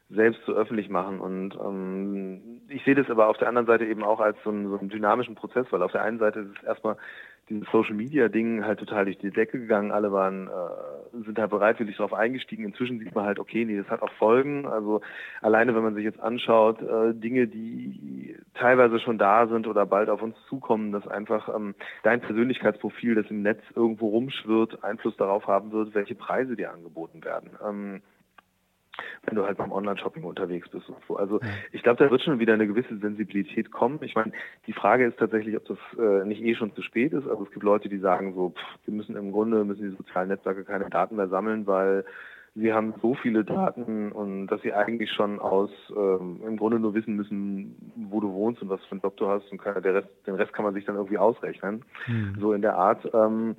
selbst so öffentlich machen. Und ähm, ich sehe das aber auf der anderen Seite eben auch als so einen, so einen dynamischen Prozess, weil auf der einen Seite ist es erstmal dieses Social Media Ding halt total durch die Decke gegangen. Alle waren, äh, sind halt bereitwillig darauf eingestiegen. Inzwischen sieht man halt, okay, nee, das hat auch Folgen. Also alleine, wenn man sich jetzt anschaut, äh, Dinge, die teilweise schon da sind oder bald auf uns zukommen, dass einfach ähm, dein Persönlichkeitsprofil, das im Netz irgendwo rumschwirrt, Einfluss darauf haben wird, welche Preise dir angeboten werden. Ähm, wenn du halt beim Online-Shopping unterwegs bist und so. Also ich glaube, da wird schon wieder eine gewisse Sensibilität kommen. Ich meine, die Frage ist tatsächlich, ob das äh, nicht eh schon zu spät ist. Also es gibt Leute, die sagen so, pff, wir müssen im Grunde, müssen die sozialen Netzwerke keine Daten mehr sammeln, weil sie haben so viele Daten und dass sie eigentlich schon aus ähm, im Grunde nur wissen müssen, wo du wohnst und was für einen Job du hast und kann, der Rest, den Rest kann man sich dann irgendwie ausrechnen. Mhm. So in der Art. Ähm,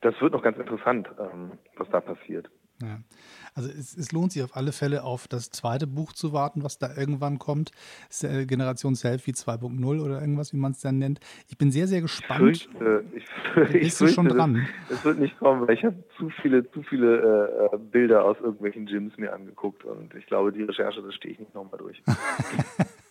das wird noch ganz interessant, ähm, was da passiert. Ja. Also es, es, lohnt sich auf alle Fälle auf das zweite Buch zu warten, was da irgendwann kommt. Generation Selfie 2.0 oder irgendwas, wie man es dann nennt. Ich bin sehr, sehr gespannt. Ich fürchte, ich, fürchte, Bist du schon dran? Es wird nicht kommen, weil ich habe zu viele, zu viele äh, Bilder aus irgendwelchen Gyms mir angeguckt und ich glaube, die Recherche, das stehe ich nicht nochmal durch. <laughs>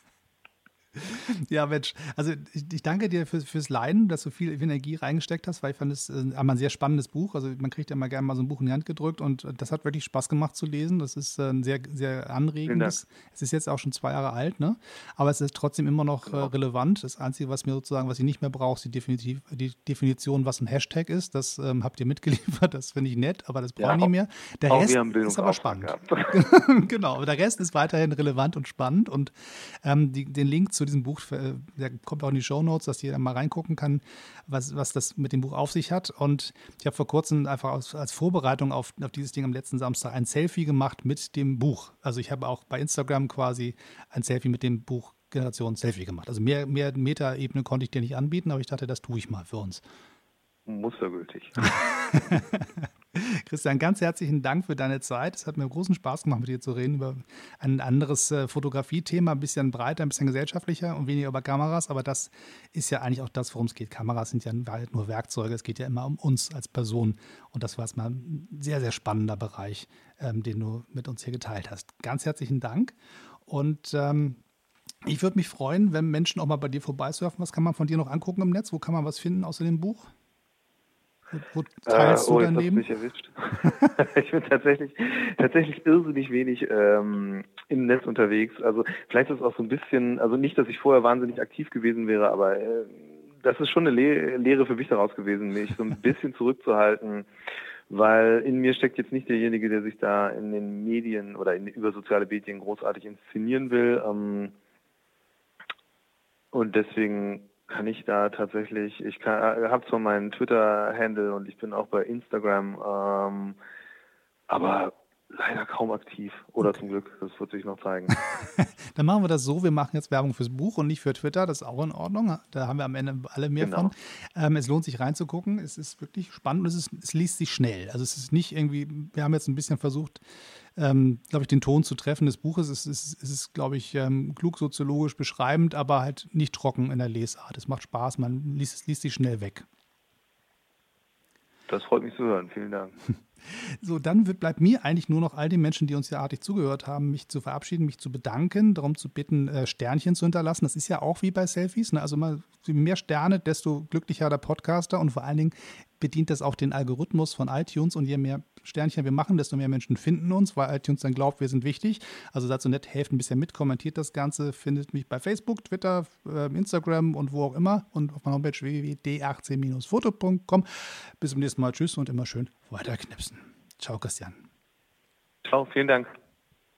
<laughs> Ja, Mensch, also ich, ich danke dir für, fürs Leiden, dass du viel Energie reingesteckt hast, weil ich fand es äh, einmal ein sehr spannendes Buch. Also man kriegt ja mal gerne mal so ein Buch in die Hand gedrückt und das hat wirklich Spaß gemacht zu lesen. Das ist äh, ein sehr, sehr anregendes. Es ist jetzt auch schon zwei Jahre alt, ne? Aber es ist trotzdem immer noch äh, genau. relevant. Das Einzige, was mir sozusagen, was ich nicht mehr brauche, ist die, Definitiv, die Definition, was ein Hashtag ist. Das ähm, habt ihr mitgeliefert, das finde ich nett, aber das brauche ja, ich nicht mehr. Der Rest ist aber spannend. <laughs> genau, aber der Rest ist weiterhin relevant und spannend und ähm, die, den Link zu diesem Buch äh, der kommt auch in die Show Notes, dass jeder mal reingucken kann, was, was das mit dem Buch auf sich hat. Und ich habe vor kurzem einfach als, als Vorbereitung auf, auf dieses Ding am letzten Samstag ein Selfie gemacht mit dem Buch. Also ich habe auch bei Instagram quasi ein Selfie mit dem Buch Generation Selfie gemacht. Also mehr, mehr Meta-Ebene konnte ich dir nicht anbieten, aber ich dachte, das tue ich mal für uns. Mustergültig. <laughs> <laughs> Christian, ganz herzlichen Dank für deine Zeit. Es hat mir großen Spaß gemacht, mit dir zu reden über ein anderes äh, Fotografie-Thema, ein bisschen breiter, ein bisschen gesellschaftlicher und weniger über Kameras. Aber das ist ja eigentlich auch das, worum es geht. Kameras sind ja nur Werkzeuge. Es geht ja immer um uns als Person. Und das war jetzt mal ein sehr, sehr spannender Bereich, ähm, den du mit uns hier geteilt hast. Ganz herzlichen Dank. Und ähm, Ich würde mich freuen, wenn Menschen auch mal bei dir vorbeisurfen. Was kann man von dir noch angucken im Netz? Wo kann man was finden außer dem Buch? Wo teilst äh, oh, du daneben? Mich erwischt. <laughs> ich bin tatsächlich, tatsächlich irrsinnig wenig ähm, im Netz unterwegs. Also vielleicht ist es auch so ein bisschen, also nicht, dass ich vorher wahnsinnig aktiv gewesen wäre, aber äh, das ist schon eine Le Lehre für mich daraus gewesen, mich so ein bisschen zurückzuhalten, weil in mir steckt jetzt nicht derjenige, der sich da in den Medien oder in, über soziale Medien großartig inszenieren will. Ähm, und deswegen kann ich da tatsächlich, ich äh, habe zwar meinen Twitter-Handle und ich bin auch bei Instagram, ähm, aber leider kaum aktiv. Oder okay. zum Glück, das wird sich noch zeigen. <laughs> Dann machen wir das so, wir machen jetzt Werbung fürs Buch und nicht für Twitter, das ist auch in Ordnung. Da haben wir am Ende alle mehr genau. von. Ähm, es lohnt sich reinzugucken, es ist wirklich spannend und es, ist, es liest sich schnell. Also es ist nicht irgendwie, wir haben jetzt ein bisschen versucht, ähm, glaube ich, den Ton zu treffen des Buches. Es ist, es ist glaube ich, ähm, klug soziologisch beschreibend, aber halt nicht trocken in der Lesart. Es macht Spaß, man liest, es liest sich schnell weg. Das freut mich zu hören. Vielen Dank. <laughs> So, dann wird, bleibt mir eigentlich nur noch all den Menschen, die uns hier artig zugehört haben, mich zu verabschieden, mich zu bedanken, darum zu bitten, äh, Sternchen zu hinterlassen. Das ist ja auch wie bei Selfies. Ne? Also mal, je mehr Sterne, desto glücklicher der Podcaster und vor allen Dingen bedient das auch den Algorithmus von iTunes und je mehr Sternchen wir machen, desto mehr Menschen finden uns, weil iTunes dann glaubt, wir sind wichtig. Also seid so nett, helft ein bisschen mit, kommentiert das Ganze, findet mich bei Facebook, Twitter, äh, Instagram und wo auch immer und auf meiner Homepage www.d18-foto.com. Bis zum nächsten Mal. Tschüss und immer schön weiterknipsen. Ciao, Christian. Ciao, vielen Dank.